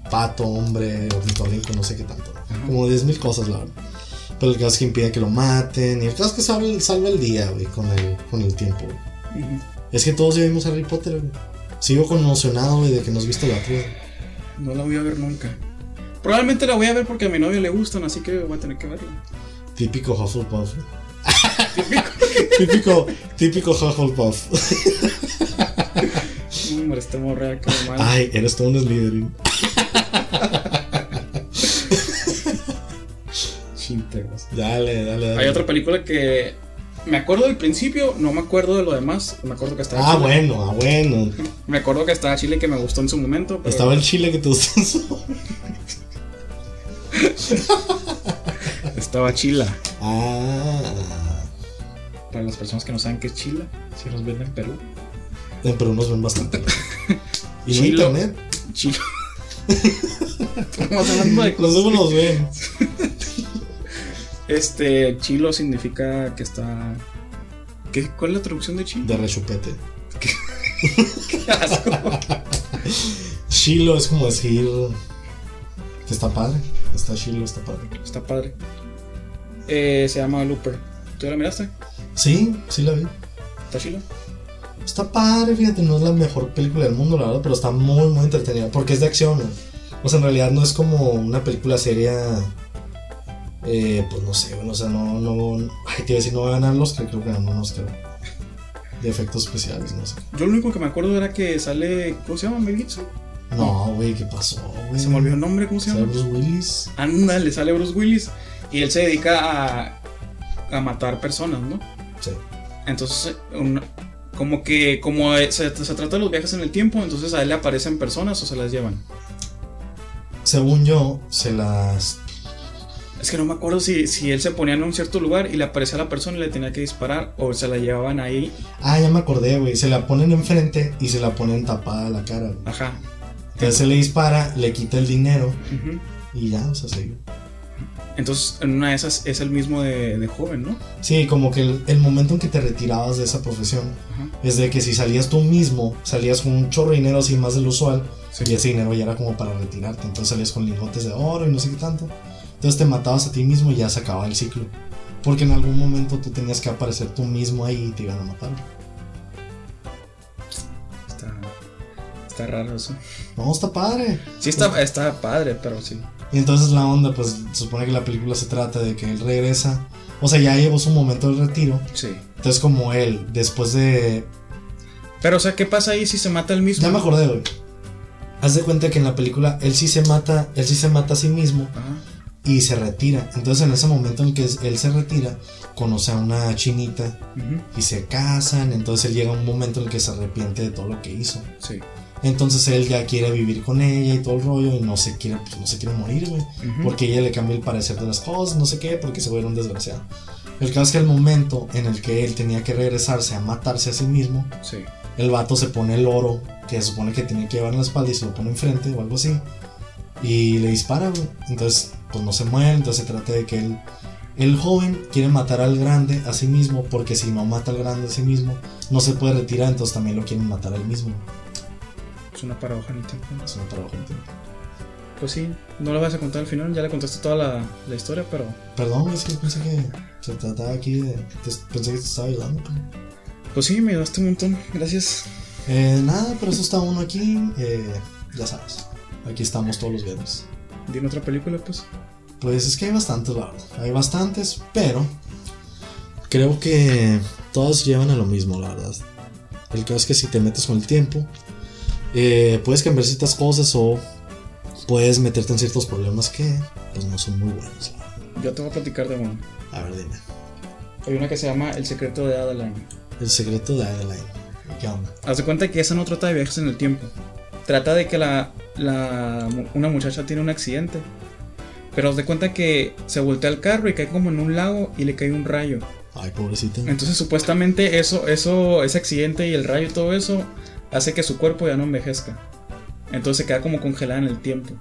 pato, hombre, ornitorrinco, no sé qué tanto. Como 10.000 cosas, la verdad. Pero el caso es que impide que lo maten. Y el caso es que salva, salva el día, güey, con el, con el tiempo, güey. Es que todos ya vimos Harry Potter, güey. Sigo conmocionado, güey, de que nos viste la 3. No la voy a ver nunca. Probablemente la voy a ver porque a mi novio le gustan, así que voy a tener que verla. Típico Hufflepuff. güey. típico, típico Hufflepuff. Hombre, este morrea que mal. Ay, eres todo un Slytherin. Dale, dale, dale. Hay otra película que me acuerdo del principio, no me acuerdo de lo demás. Me acuerdo que estaba Ah, chile. bueno, ah, bueno. Me acuerdo que estaba chile que me gustó en su momento. Pero Estaba el chile que te gustó. en su- estaba chila. Ah. Para las personas que no saben qué es chila, si nos ven en Perú. En Perú nos ven bastante. Y no internet. Chilo. Estamos hablando de Los cosas. nos ven. Este, chilo significa que está. ¿Qué, ¿Cuál es la traducción de chilo? De rechupete. Qué asco. Chilo es como decir que está padre. Está chilo, está padre. Está padre. Eh, se llama Looper. ¿Tú ya la miraste? Sí, sí la vi. ¿Está chilo? Está padre, fíjate, no es la mejor película del mundo, la verdad, pero está muy, muy entretenida. Porque es de acción, güey. O sea, en realidad no es como una película seria. Eh, pues no sé, bueno, o sea, no, no. Ay, te iba a decir, no va a ganar los que creo que ganó un Oscar. De efectos especiales, no sé. Yo lo único que me acuerdo era que sale. ¿Cómo se llama? Mel Gibson. No, güey, ¿qué pasó? Se me olvidó el nombre, ¿cómo se ¿Sale llama? Bruce Willis? Ándale, sale Bruce Willis. Y él se dedica a, a matar personas, ¿no? Sí. Entonces, un- como que como se, se trata de los viajes en el tiempo, entonces a él le aparecen personas o se las llevan. Según yo, se las. Es que no me acuerdo si, si él se ponía en un cierto lugar y le aparecía a la persona y le tenía que disparar o se la llevaban ahí. Ah, ya me acordé, güey. Se la ponen enfrente y se la ponen tapada la cara, güey. Ajá. Entonces se le dispara, le quita el dinero y ya, o sea, sí. Entonces, en una de esas es el mismo de, de joven, ¿no? Sí, como que el, el momento en que te retirabas de esa profesión Ajá. es de que si salías tú mismo, salías con un chorro de dinero así más del usual Sí. y ese dinero ya era como para retirarte. Entonces salías con lingotes de oro y no sé qué tanto. Entonces te matabas a ti mismo y ya se acababa el ciclo. Porque en algún momento tú tenías que aparecer tú mismo ahí y te iban a matar. Está, está raro eso. No, está padre. Sí, está, está padre, pero sí. Y entonces la onda, pues se supone que la película se trata de que él regresa. O sea, ya llevó su momento del retiro. Sí. Entonces como él, después de... Pero, o sea, ¿qué pasa ahí si se mata el mismo? Ya me acordé, güey. Haz de cuenta que en la película él sí se mata, él sí se mata a sí mismo Ajá. y se retira. Entonces en ese momento en que él se retira, conoce a una chinita y se casan. Entonces él llega a un momento en el que se arrepiente de todo lo que hizo. Sí. Entonces él ya quiere vivir con ella y todo el rollo y no se quiere, pues, no se quiere morir, güey. Porque ella le cambia el parecer de las cosas, no sé qué, porque se vuelve un desgraciado. El caso es que el momento en el que él tenía que regresarse a matarse a sí mismo, Sí. el vato se pone el oro que se supone que tenía que llevar en la espalda y se lo pone enfrente o algo así. Y le dispara, güey. Entonces, pues no se muere. Entonces se trata de que él El joven quiere matar al grande a sí mismo porque si no mata al grande a sí mismo, no se puede retirar, entonces también lo quieren matar a él mismo. Es una paradoja en el tiempo. Es una paradoja en el tiempo. Pues sí, no lo vas a contar al final, ya le contaste toda la, la historia, pero Perdón, es que pensé que se trataba aquí de. te- pensé que te estaba ayudando. pero- pues sí, me ayudaste un montón, gracias. Eh, nada, pero eso está uno aquí. eh, ya sabes. Aquí estamos todos los viernes. Dime otra película, pues. Pues es que hay bastantes, la verdad. Hay bastantes, pero creo que todas llevan a lo mismo, la verdad. El caso es que si te metes con el tiempo, eh, puedes cambiar ciertas cosas o puedes meterte en ciertos problemas que pues no son muy buenos. Yo te voy a platicar de una. A ver, dime. Hay una que se llama El secreto de Adeline. El secreto de Adeline. ¿Qué onda? Haz de cuenta que esa no trata de viajes en el tiempo. Trata de que la, la, una muchacha tiene un accidente. Pero haz de cuenta que se voltea el carro y cae como en un lago y le cae un rayo. Ay, pobrecita. Entonces supuestamente eso, eso, ese accidente y el rayo y todo eso hace que su cuerpo ya no envejezca. Entonces se queda como congelada en el tiempo.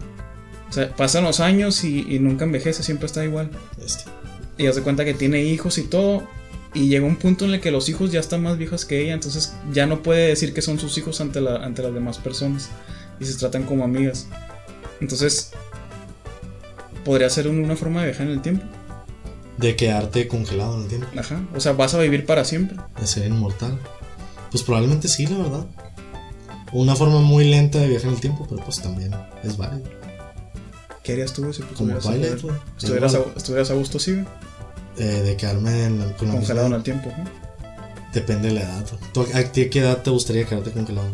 O sea, pasan los años y, y nunca envejece, siempre está igual. Este. Y haz de cuenta que tiene hijos y todo. Y llega un punto en el que los hijos ya están más viejos que ella. Entonces ya no puede decir que son sus hijos ante, la, ante las demás personas. Y se tratan como amigas. Entonces, podría ser un- una forma de viajar en el tiempo. De quedarte congelado en el tiempo. Ajá. O sea, vas a vivir para siempre. De ser inmortal. Pues probablemente sí, la verdad. Una forma muy lenta de viajar en el tiempo, pero pues también es válido. ¿Qué harías tú si Como estuvieras, Twilight, güey. estuvieras, a, estuvieras a gusto, sí, güey? eh, de quedarme en la, con la congelado en el tiempo. ¿no? Depende de la edad. ¿Tú ¿A ti qué edad te gustaría quedarte congelado?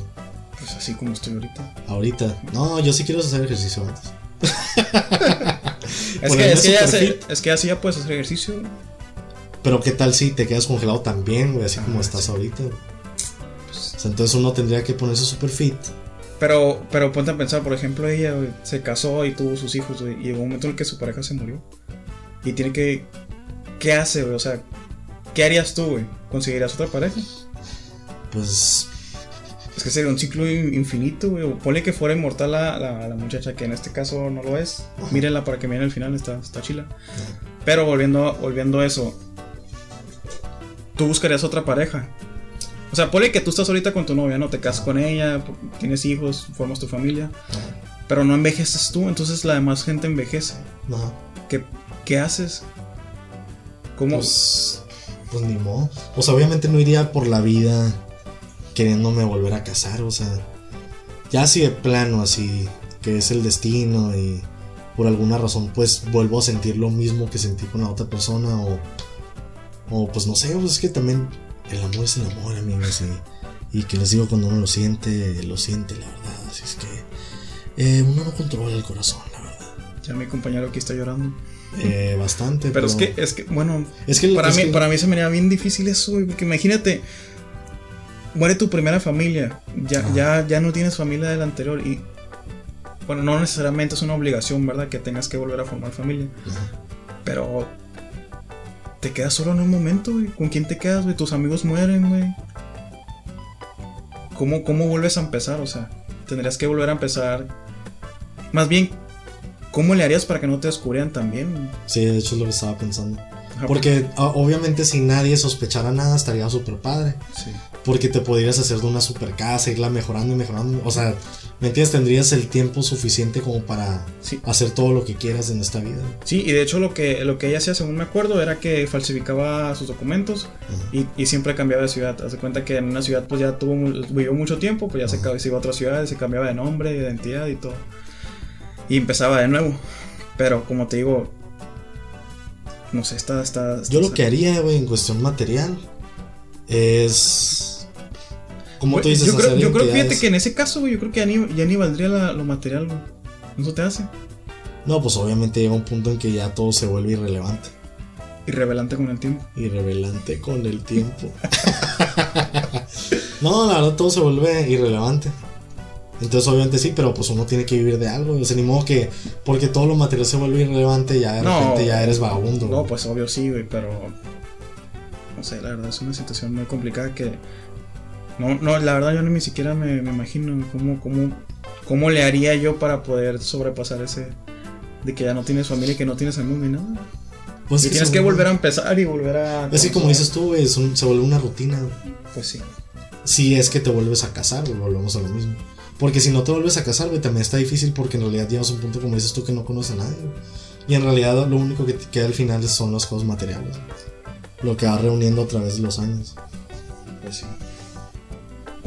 Pues así como estoy ahorita. Ahorita. No, yo sí quiero hacer ejercicio antes. Es que, Ponerme es, que ya se- es que así ya puedes hacer ejercicio. Pero qué tal si te quedas congelado también, güey, así Ah, como estás sí. ahorita. güey? Sea, entonces uno tendría que ponerse super fit. Pero, pero ponte a pensar, por ejemplo, ella se casó y tuvo sus hijos, y llegó un momento en el que su pareja se murió. Y tiene que. ¿Qué hace? O sea, ¿qué harías tú, güey? ¿Conseguirías otra pareja? Pues Es que sería un ciclo in- infinito, güey. Ponle que fuera inmortal la, la, la muchacha, que en este caso no lo es. Mírenla para que miren el final, está, está chila. Pero volviendo, volviendo a eso, tú buscarías otra pareja. O sea, ponle que tú estás ahorita con tu novia, ¿no? Te casas con ella, tienes hijos, formas tu familia. Pero no envejeces tú, entonces la demás gente envejece. Ajá. ¿Qué, qué haces? ¿Cómo? Pues, pues ni modo. O sea, obviamente no iría por la vida queriéndome volver a casar. O sea, ya así de plano, así que es el destino y por alguna razón, pues vuelvo a sentir lo mismo que sentí con la otra persona. O, o pues no sé, pues es que también el amor es el amor, amigos. Y, y que les digo, cuando uno lo siente, lo siente, la verdad. Así es que eh, uno no controla el corazón, la verdad. ya mi compañero aquí está llorando. Eh, bastante. Pero es que, es que, bueno, Es que para, es mí, que- para mí se me haría bien difícil eso, porque imagínate, muere tu primera familia, ya, ya, ya no tienes familia del anterior y, bueno, no necesariamente es una obligación, ¿verdad? Que tengas que volver a formar familia, pero te quedas solo en un momento, güey. ¿Con quién te quedas, güey? Tus amigos mueren, güey. ¿Cómo, ¿Cómo vuelves a empezar? O sea, tendrías que volver a empezar. Más bien, ¿cómo le harías para que no te descubrieran también? Sí, de hecho es lo que estaba pensando. Porque obviamente si nadie sospechara nada estaría súper padre. Sí. Porque te podrías hacer de una super casa, irla mejorando y mejorando. O sea, ¿me entiendes? Tendrías el tiempo suficiente como para Sí. hacer todo lo que quieras en esta vida. Sí, y de hecho lo que, lo que ella hacía, según me acuerdo, era que falsificaba sus documentos y, y siempre cambiaba de ciudad. Haz de cuenta que en una ciudad pues ya tuvo, vivió mucho tiempo, pues ya se, se iba a otra ciudad, se cambiaba de nombre, de identidad y todo. Y empezaba de nuevo. Pero como te digo, no sé, está... está, está- Yo lo que haría, güey, en cuestión material es... Como tú dices, yo creo, yo creo, fíjate que en ese caso, güey, yo creo que ya ni, ya ni valdría la- lo material, güey. ¿No te hace? No, pues obviamente llega un punto en que ya todo se vuelve irrelevante. Irrevelante con el tiempo. Irrevelante con el tiempo. no, la verdad todo se vuelve irrelevante. Entonces obviamente sí, pero pues uno tiene que vivir de algo. O sea, ni modo que porque todo lo material se vuelve irrelevante, ya de No. repente ya eres vagabundo. No, güey. pues obvio sí, güey, pero. No sé, la verdad es una situación muy complicada que. No, no, la verdad yo ni siquiera me, me imagino cómo, cómo, cómo le haría yo para poder sobrepasar ese. De que ya no tienes familia y que no tienes amigos ni nada. Pues y que tienes que volver a empezar y volver a. Es que como dices tú, es un- se vuelve una rutina. Pues sí. Si es que te vuelves a casar, volvemos a lo mismo. Porque si no te vuelves a casar, güey, también está difícil porque en realidad llegas a un punto, como dices tú, que no conoces a nadie. güey. Y en realidad lo único que te queda al final son las cosas materiales. güey. Lo que va reuniendo a través de los años. Pues sí.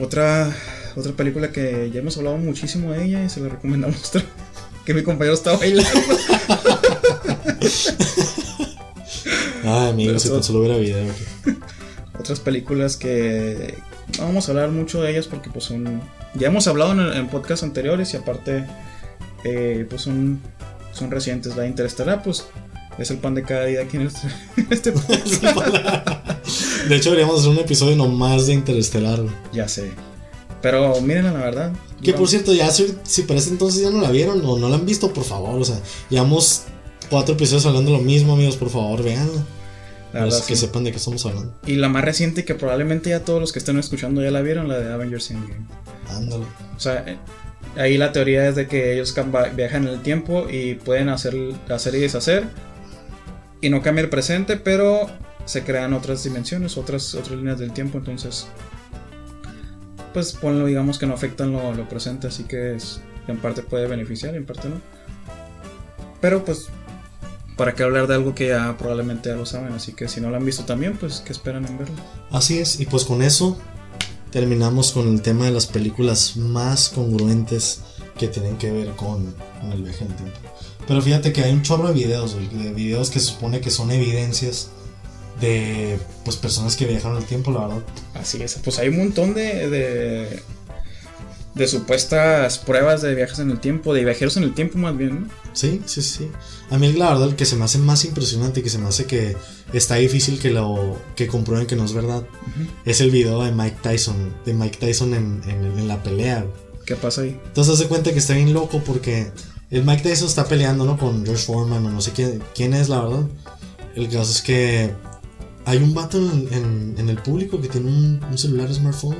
Otra, otra película que ya hemos hablado muchísimo de ella y se la recomendamos. Que mi compañero está bailando. Ay, amigo, si tan solo hubiera video. güey. Otras películas que no vamos a hablar mucho de ellas porque pues son... Ya hemos hablado en, en podcasts anteriores y aparte eh, pues son, son recientes. La Interestelar pues es el pan de cada día aquí en este, este podcast. De hecho, deberíamos hacer un episodio nomás de Interestelar. Ya sé. Pero miren la verdad. Que por cierto, ya si, ese entonces ya no la vieron o no la han visto, por favor, o sea, llevamos cuatro episodios hablando lo mismo, amigos, por favor, véanla. la Para verdad, que sepan de qué estamos hablando. Y la más reciente que probablemente ya todos los que estén escuchando ya la vieron, la de Avengers Endgame. Ándale. O sea, eh, ahí la teoría es de que ellos viajan en el tiempo y pueden hacer, hacer y deshacer. Y no cambia el presente, pero se crean otras dimensiones, otras, otras líneas del tiempo. Entonces, pues ponlo, digamos que no afectan lo, lo presente, así que es- en parte puede beneficiar y en parte no. Pero pues, ¿para qué hablar de algo que ya probablemente ya lo saben? Así que si no lo han visto también, pues, ¿qué esperan en verlo? Así es, y pues con eso terminamos con el tema de las películas más congruentes que tienen que ver con, con el viaje en tiempo. Pero fíjate que hay un chorro de videos, güey, de videos que se supone que son evidencias de pues personas que viajaron el tiempo, la verdad. Así es, pues hay un montón de, de, de supuestas pruebas de viajes en el tiempo, de viajeros en el tiempo más bien, ¿no? Sí, sí, sí. A mí la verdad el que se me hace más impresionante y que se me hace que está difícil que lo que comprueben que no es verdad es el video de Mike Tyson, de Mike Tyson en, en- en la pelea. ¿Qué pasa ahí? Entonces se cuenta que está bien loco porque el Mike Tyson está peleando, ¿no? Con George Foreman o no sé quién, quién es, la verdad. El caso es que hay un vato en, en- en el público que tiene un, un celular smartphone.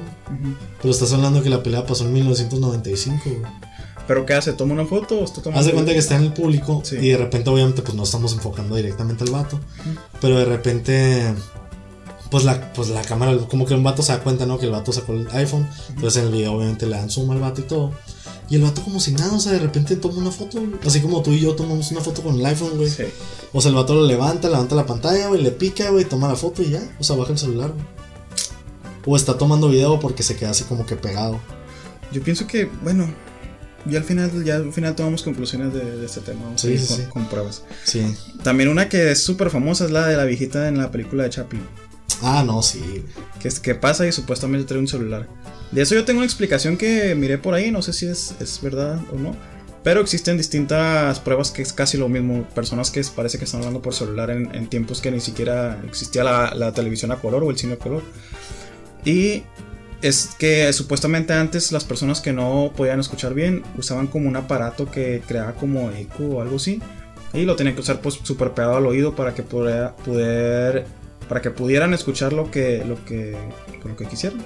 Pero estás hablando que la pelea pasó en 1995. güey. ¿Pero qué hace? ¿Toma una foto o está tomando Haz de cuenta que está en el público Sí. y de repente obviamente pues no estamos enfocando directamente al vato. Pero de repente pues la, pues la cámara, como que un vato se da cuenta, ¿no? Que el vato sacó el iPhone. Entonces en el video obviamente le dan zoom al vato y todo. Y el vato como si nada, o sea, de repente toma una foto, güey. así como tú y yo tomamos una foto con el iPhone, güey. Sí. O sea, el vato lo levanta, levanta la pantalla, güey, le pica, güey, toma la foto y ya. O sea, baja el celular, güey. O está tomando video porque se queda así como que pegado. Yo pienso que, bueno, ya al final, ya al final tomamos conclusiones de, de este tema, vamos Sí, a ir sí, con, sí. con pruebas. Sí. También una que es súper famosa es la de la viejita en la película de Chaplin, Ah, no, sí. que, que pasa y supuestamente trae un celular. De eso yo tengo una explicación que miré por ahí, no sé si es, es verdad o no. Pero existen distintas pruebas que es casi lo mismo. Personas que parece que están hablando por celular en, tiempos que ni siquiera existía la, la televisión a color o el cine a color. Y es que supuestamente antes las personas que no podían escuchar bien usaban como un aparato que creaba como eco o algo así. Y lo tenían que usar pues súper pegado al oído para que pudiera, poder, para que pudieran escuchar lo que, lo que, lo que quisieran.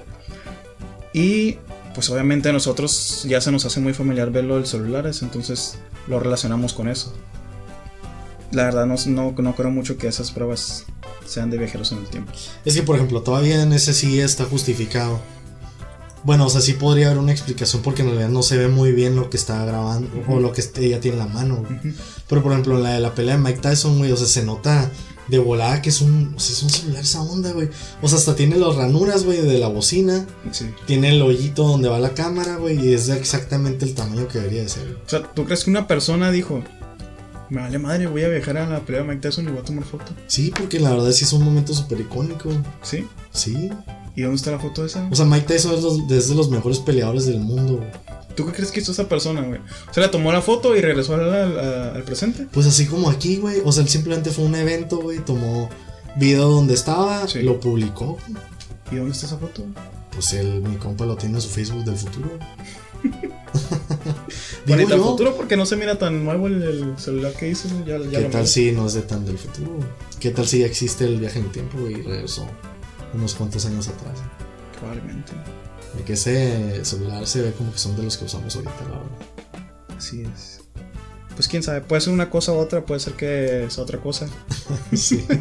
Y pues obviamente a nosotros ya se nos hace muy familiar verlo en celulares, entonces lo relacionamos con eso. La verdad no, no, no creo mucho que esas pruebas sean de viajeros en el tiempo. Es que, por ejemplo, todavía en ese sí está justificado. Bueno, o sea, sí podría haber una explicación porque en realidad no se ve muy bien lo que está grabando o lo que ella tiene en la mano. Pero, por ejemplo, en la de la pelea de Mike Tyson, güey, o sea, se nota de volada que es un, o sea, es un celular esa onda, güey. O sea, hasta tiene las ranuras, güey, de la bocina. Sí. Tiene el hoyito donde va la cámara, güey, y es de exactamente el tamaño que debería de ser. güey. O sea, ¿tú crees que una persona dijo, me vale madre, voy a viajar a la pelea de Mike Tyson y voy a tomar foto? Sí, porque la verdad sí es un momento súper icónico. ¿Sí? Sí. ¿Y dónde está la foto esa? O sea, Mike Tyson es, los- es de los mejores peleadores del mundo. güey. ¿Tú qué crees que hizo esa persona, güey? O sea, le tomó la foto y regresó al, al- al presente. Pues así como aquí, güey. O sea, él simplemente fue a un evento, güey. Tomó video donde estaba, Sí. lo publicó. ¿Y dónde está esa foto? Pues él, mi compa lo tiene en su Facebook del futuro. Bueno, Digo yo, futuro porque no se mira tan nuevo el, el celular que. Ya, ya ¿Qué lo tal si no es de tan del futuro? ¿Qué tal si ya existe el viaje en el tiempo? Y regresó unos cuantos años atrás. Probablemente. De que ese celular se ve como que son de los que usamos ahorita, la verdad. Así es. Pues quién sabe, puede ser una cosa u otra, puede ser que es otra cosa. Sí.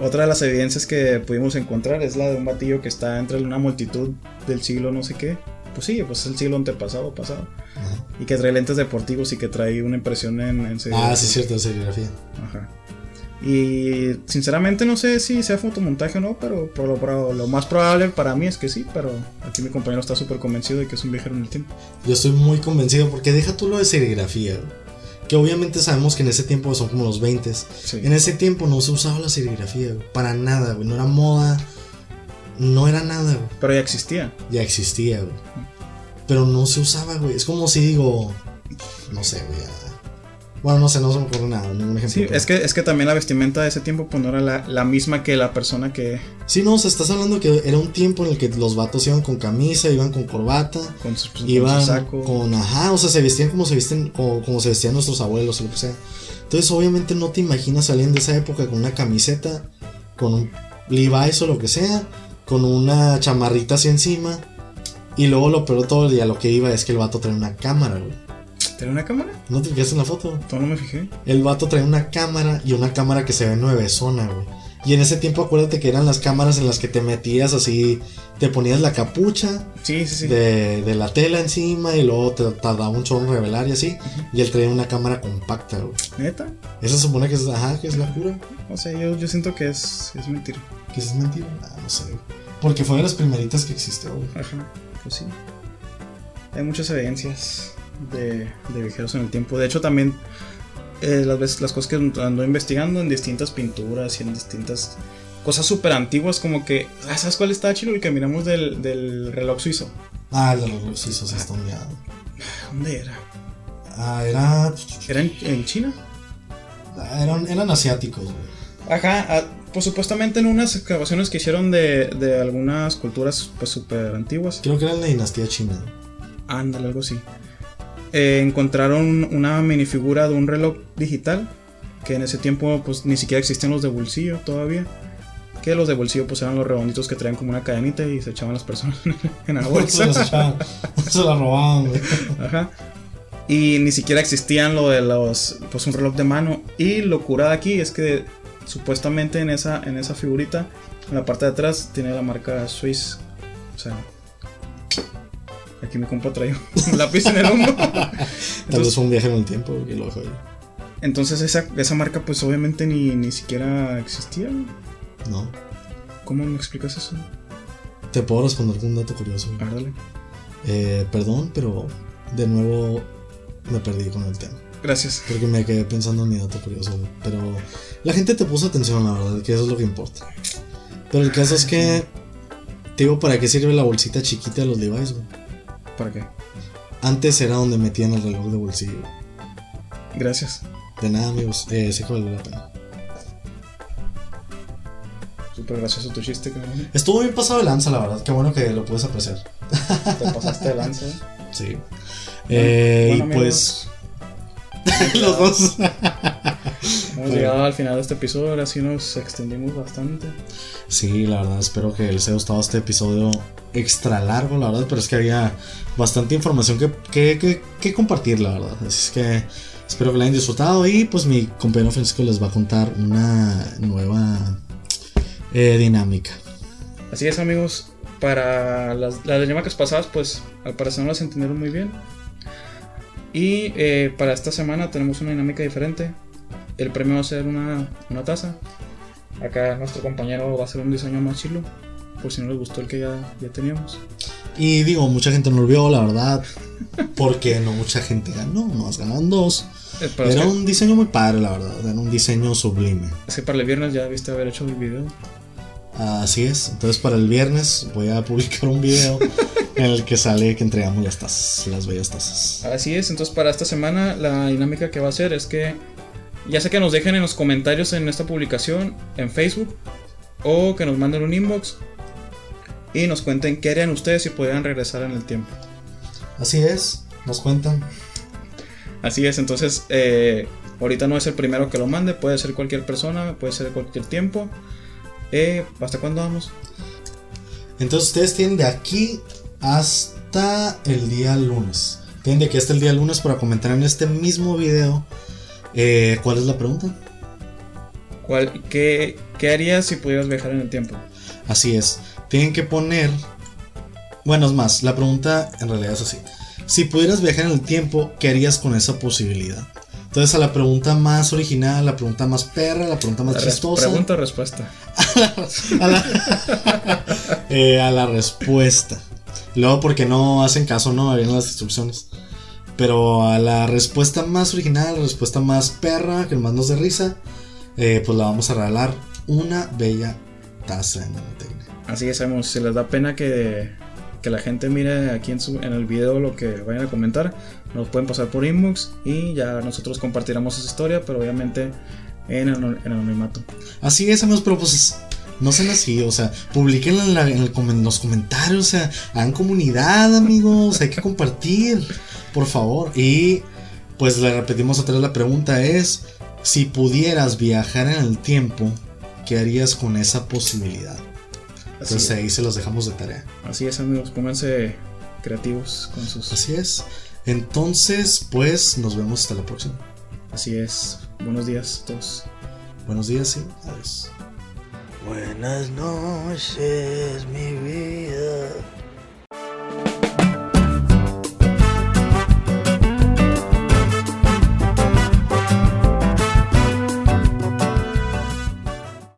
Otra de las evidencias que pudimos encontrar es la de un batillo que está entre una multitud del siglo no sé qué. Pues sí, pues es el siglo antepasado, pasado. Ajá. Y que trae lentes deportivos y que trae una impresión en, en Ah, sí, cierto, de serigrafía. Ajá. Y sinceramente no sé si sea fotomontaje o no, pero por lo, por lo más probable para mí es que sí, pero aquí mi compañero está súper convencido de que es un viajero en el tiempo. Yo estoy muy convencido porque deja tú lo de serigrafía. Que obviamente sabemos que en ese tiempo son como los 20 Sí. En ese tiempo no se usaba la serigrafía. Para nada, güey. No era moda. No era nada, güey. Pero ya existía. Ya existía, güey. Pero no se usaba, güey. Es como si digo. No sé, güey. Bueno, no sé, no se me ocurre nada, ningún ejemplo. Sí, es que, es que también la vestimenta de ese tiempo pues no era la, la misma que la persona que Sí, no, o sea, estás hablando que era un tiempo en el que los vatos iban con camisa, iban con corbata, con su, con su iban saco. con, ajá, o sea, se vestían como se visten, como, como se vestían nuestros abuelos o lo que sea. Entonces, obviamente no te imaginas alguien de esa época con una camiseta, con un Levi's o lo que sea, con una chamarrita así encima. Y luego lo peor todo el día, lo que iba es que el vato traía una cámara, güey. ¿Tiene una cámara? ¿No te fijaste en la foto? Todo no me fijé. El vato trae una cámara y una cámara que se ve nuevezona, güey. Y en ese tiempo acuérdate que eran las cámaras en las que te metías así, te ponías la capucha Sí, sí, sí. de, de la tela encima y luego te tardaba un chorro en revelar y así. Y él traía una cámara compacta, güey. ¿Neta? Eso se supone que es, ajá, que es la cura. O sea, yo, yo siento que es, es mentira. Que es mentira. Ah, no sé, güey. Porque fue de las primeritas que existió, güey. Ajá, pues sí. Hay muchas evidencias de, de viajeros en el tiempo. De hecho, también eh, las, veces, las cosas que ando investigando en distintas pinturas y en distintas cosas súper antiguas, como que. ah, ¿Sabes cuál está chido? El que miramos del, del reloj suizo. Ah, el de los suizos está. ¿Dónde era? Ah, era. ¿Era en, en China? Eran, eran asiáticos, güey. Ajá, ah, pues supuestamente en unas excavaciones que hicieron de, de algunas culturas pues súper antiguas. Creo que era la dinastía china. Ándale, algo así. Eh, encontraron una minifigura de un reloj digital. Que en ese tiempo, pues ni siquiera existían los de bolsillo todavía. Que los de bolsillo, pues eran los redonditos que traían como una cadenita y se echaban las personas en la se, bolsa. los echaban, se la robaban, güey. Ajá. Y ni siquiera existían lo de los. Pues un reloj de mano. Y lo curada aquí es que supuestamente en esa, en esa figurita, en la parte de atrás, tiene la marca Swiss. O sea. Aquí mi compa trae un lápiz en el hombro. Tal vez Entonces, fue un viaje en el tiempo y lo dejó ahí. entonces esa, esa marca, pues obviamente ni, ni siquiera existía. No. ¿Cómo me explicas eso? Te puedo responder con un dato curioso. A ver, dale. Eh, perdón, pero de nuevo me perdí con el tema. Gracias. Porque me quedé pensando en mi dato curioso. güey. Pero la gente te puso atención, la verdad, que eso es lo que importa. Pero el caso es que. Te digo, ¿para qué sirve la bolsita chiquita de los Levi's, güey? ¿Para qué? Antes era donde metían el reloj de bolsillo. Gracias. De nada, amigos. Eh, sé que valió la pena. Súper gracioso tu chiste, cabrón. Estuvo bien pasado de lanza, la verdad. Qué bueno que lo puedes apreciar. Te pasaste de lanza. Sí. Eh, Bueno, y pues. los dos. Hemos llegado al final de este episodio, ahora sí nos extendimos bastante. Sí, la verdad, espero que les haya gustado este episodio extra largo, la verdad, pero es que había bastante información que, que, que- que compartir, la verdad. Así es que espero que la hayan disfrutado y pues mi compañero Francisco les va a contar una nueva eh, dinámica. Así es, amigos. Para las, las dinámicas pasadas, pues al parecer no las entendieron muy bien. Y eh, para esta semana tenemos una dinámica diferente. El premio va a ser una, una taza. Acá nuestro compañero va a hacer un diseño más chilo. Por si no les gustó el que ya, ya teníamos. Y digo, mucha gente no lo vio, la verdad, porque no mucha gente ganó, nos ganaron dos. Eh, es, Era que, un diseño muy padre, la verdad, era un diseño sublime. es que para el viernes ya viste haber hecho el video. Así es, entonces para el viernes voy a publicar un video en el que sale que entregamos las tazas, las bellas tazas. Así es, entonces para esta semana la dinámica que va a ser es que ya sea que nos dejen en los comentarios en esta publicación en Facebook o que nos manden un inbox y nos cuenten qué harían ustedes si pudieran regresar en el tiempo. Así es, nos cuentan. Así es, entonces eh, ahorita no es el primero que lo mande, puede ser cualquier persona, puede ser cualquier tiempo. Eh, ¿Hasta cuándo vamos? Entonces ustedes tienen de aquí hasta el día lunes. Tienen de aquí hasta el día lunes para comentar en este mismo video Eh, ¿Cuál es la pregunta? ¿Cuál, qué, ¿Qué harías si pudieras viajar en el tiempo? Así es. Tienen que poner. Bueno, es más, la pregunta en realidad es así. Si pudieras viajar en el tiempo, ¿qué harías con esa posibilidad? Entonces, a la pregunta más original, la pregunta más perra, la pregunta más La chistosa. Pregunta o respuesta. a, la, Eh, a la respuesta. Luego, porque no hacen caso, no habían las instrucciones. Pero a la respuesta más original, la respuesta más perra, que más nos dé risa, eh, pues la vamos a regalar una bella taza de nanotecnia. Así es, amigos. Si les da pena que, que la gente mire aquí en, su, en el video lo que vayan a comentar, nos pueden pasar por inbox y ya nosotros compartiremos esa historia, pero obviamente en, en anonimato. Así es, amigos, pero pues no sean así, o sea, publiquenla en, la- en el en los comentarios, o sea, hagan comunidad, amigos, hay que compartir, por favor. Y pues le repetimos otra vez la pregunta es, si pudieras viajar en el tiempo, ¿qué harías con esa posibilidad? Así, Entonces ahí se los dejamos de tarea. así es, amigos. Pónganse creativos con sus. Así es. Entonces, pues nos vemos hasta la próxima. Así es. Buenos días a todos. Buenos días y adiós. Buenas noches, mi vida.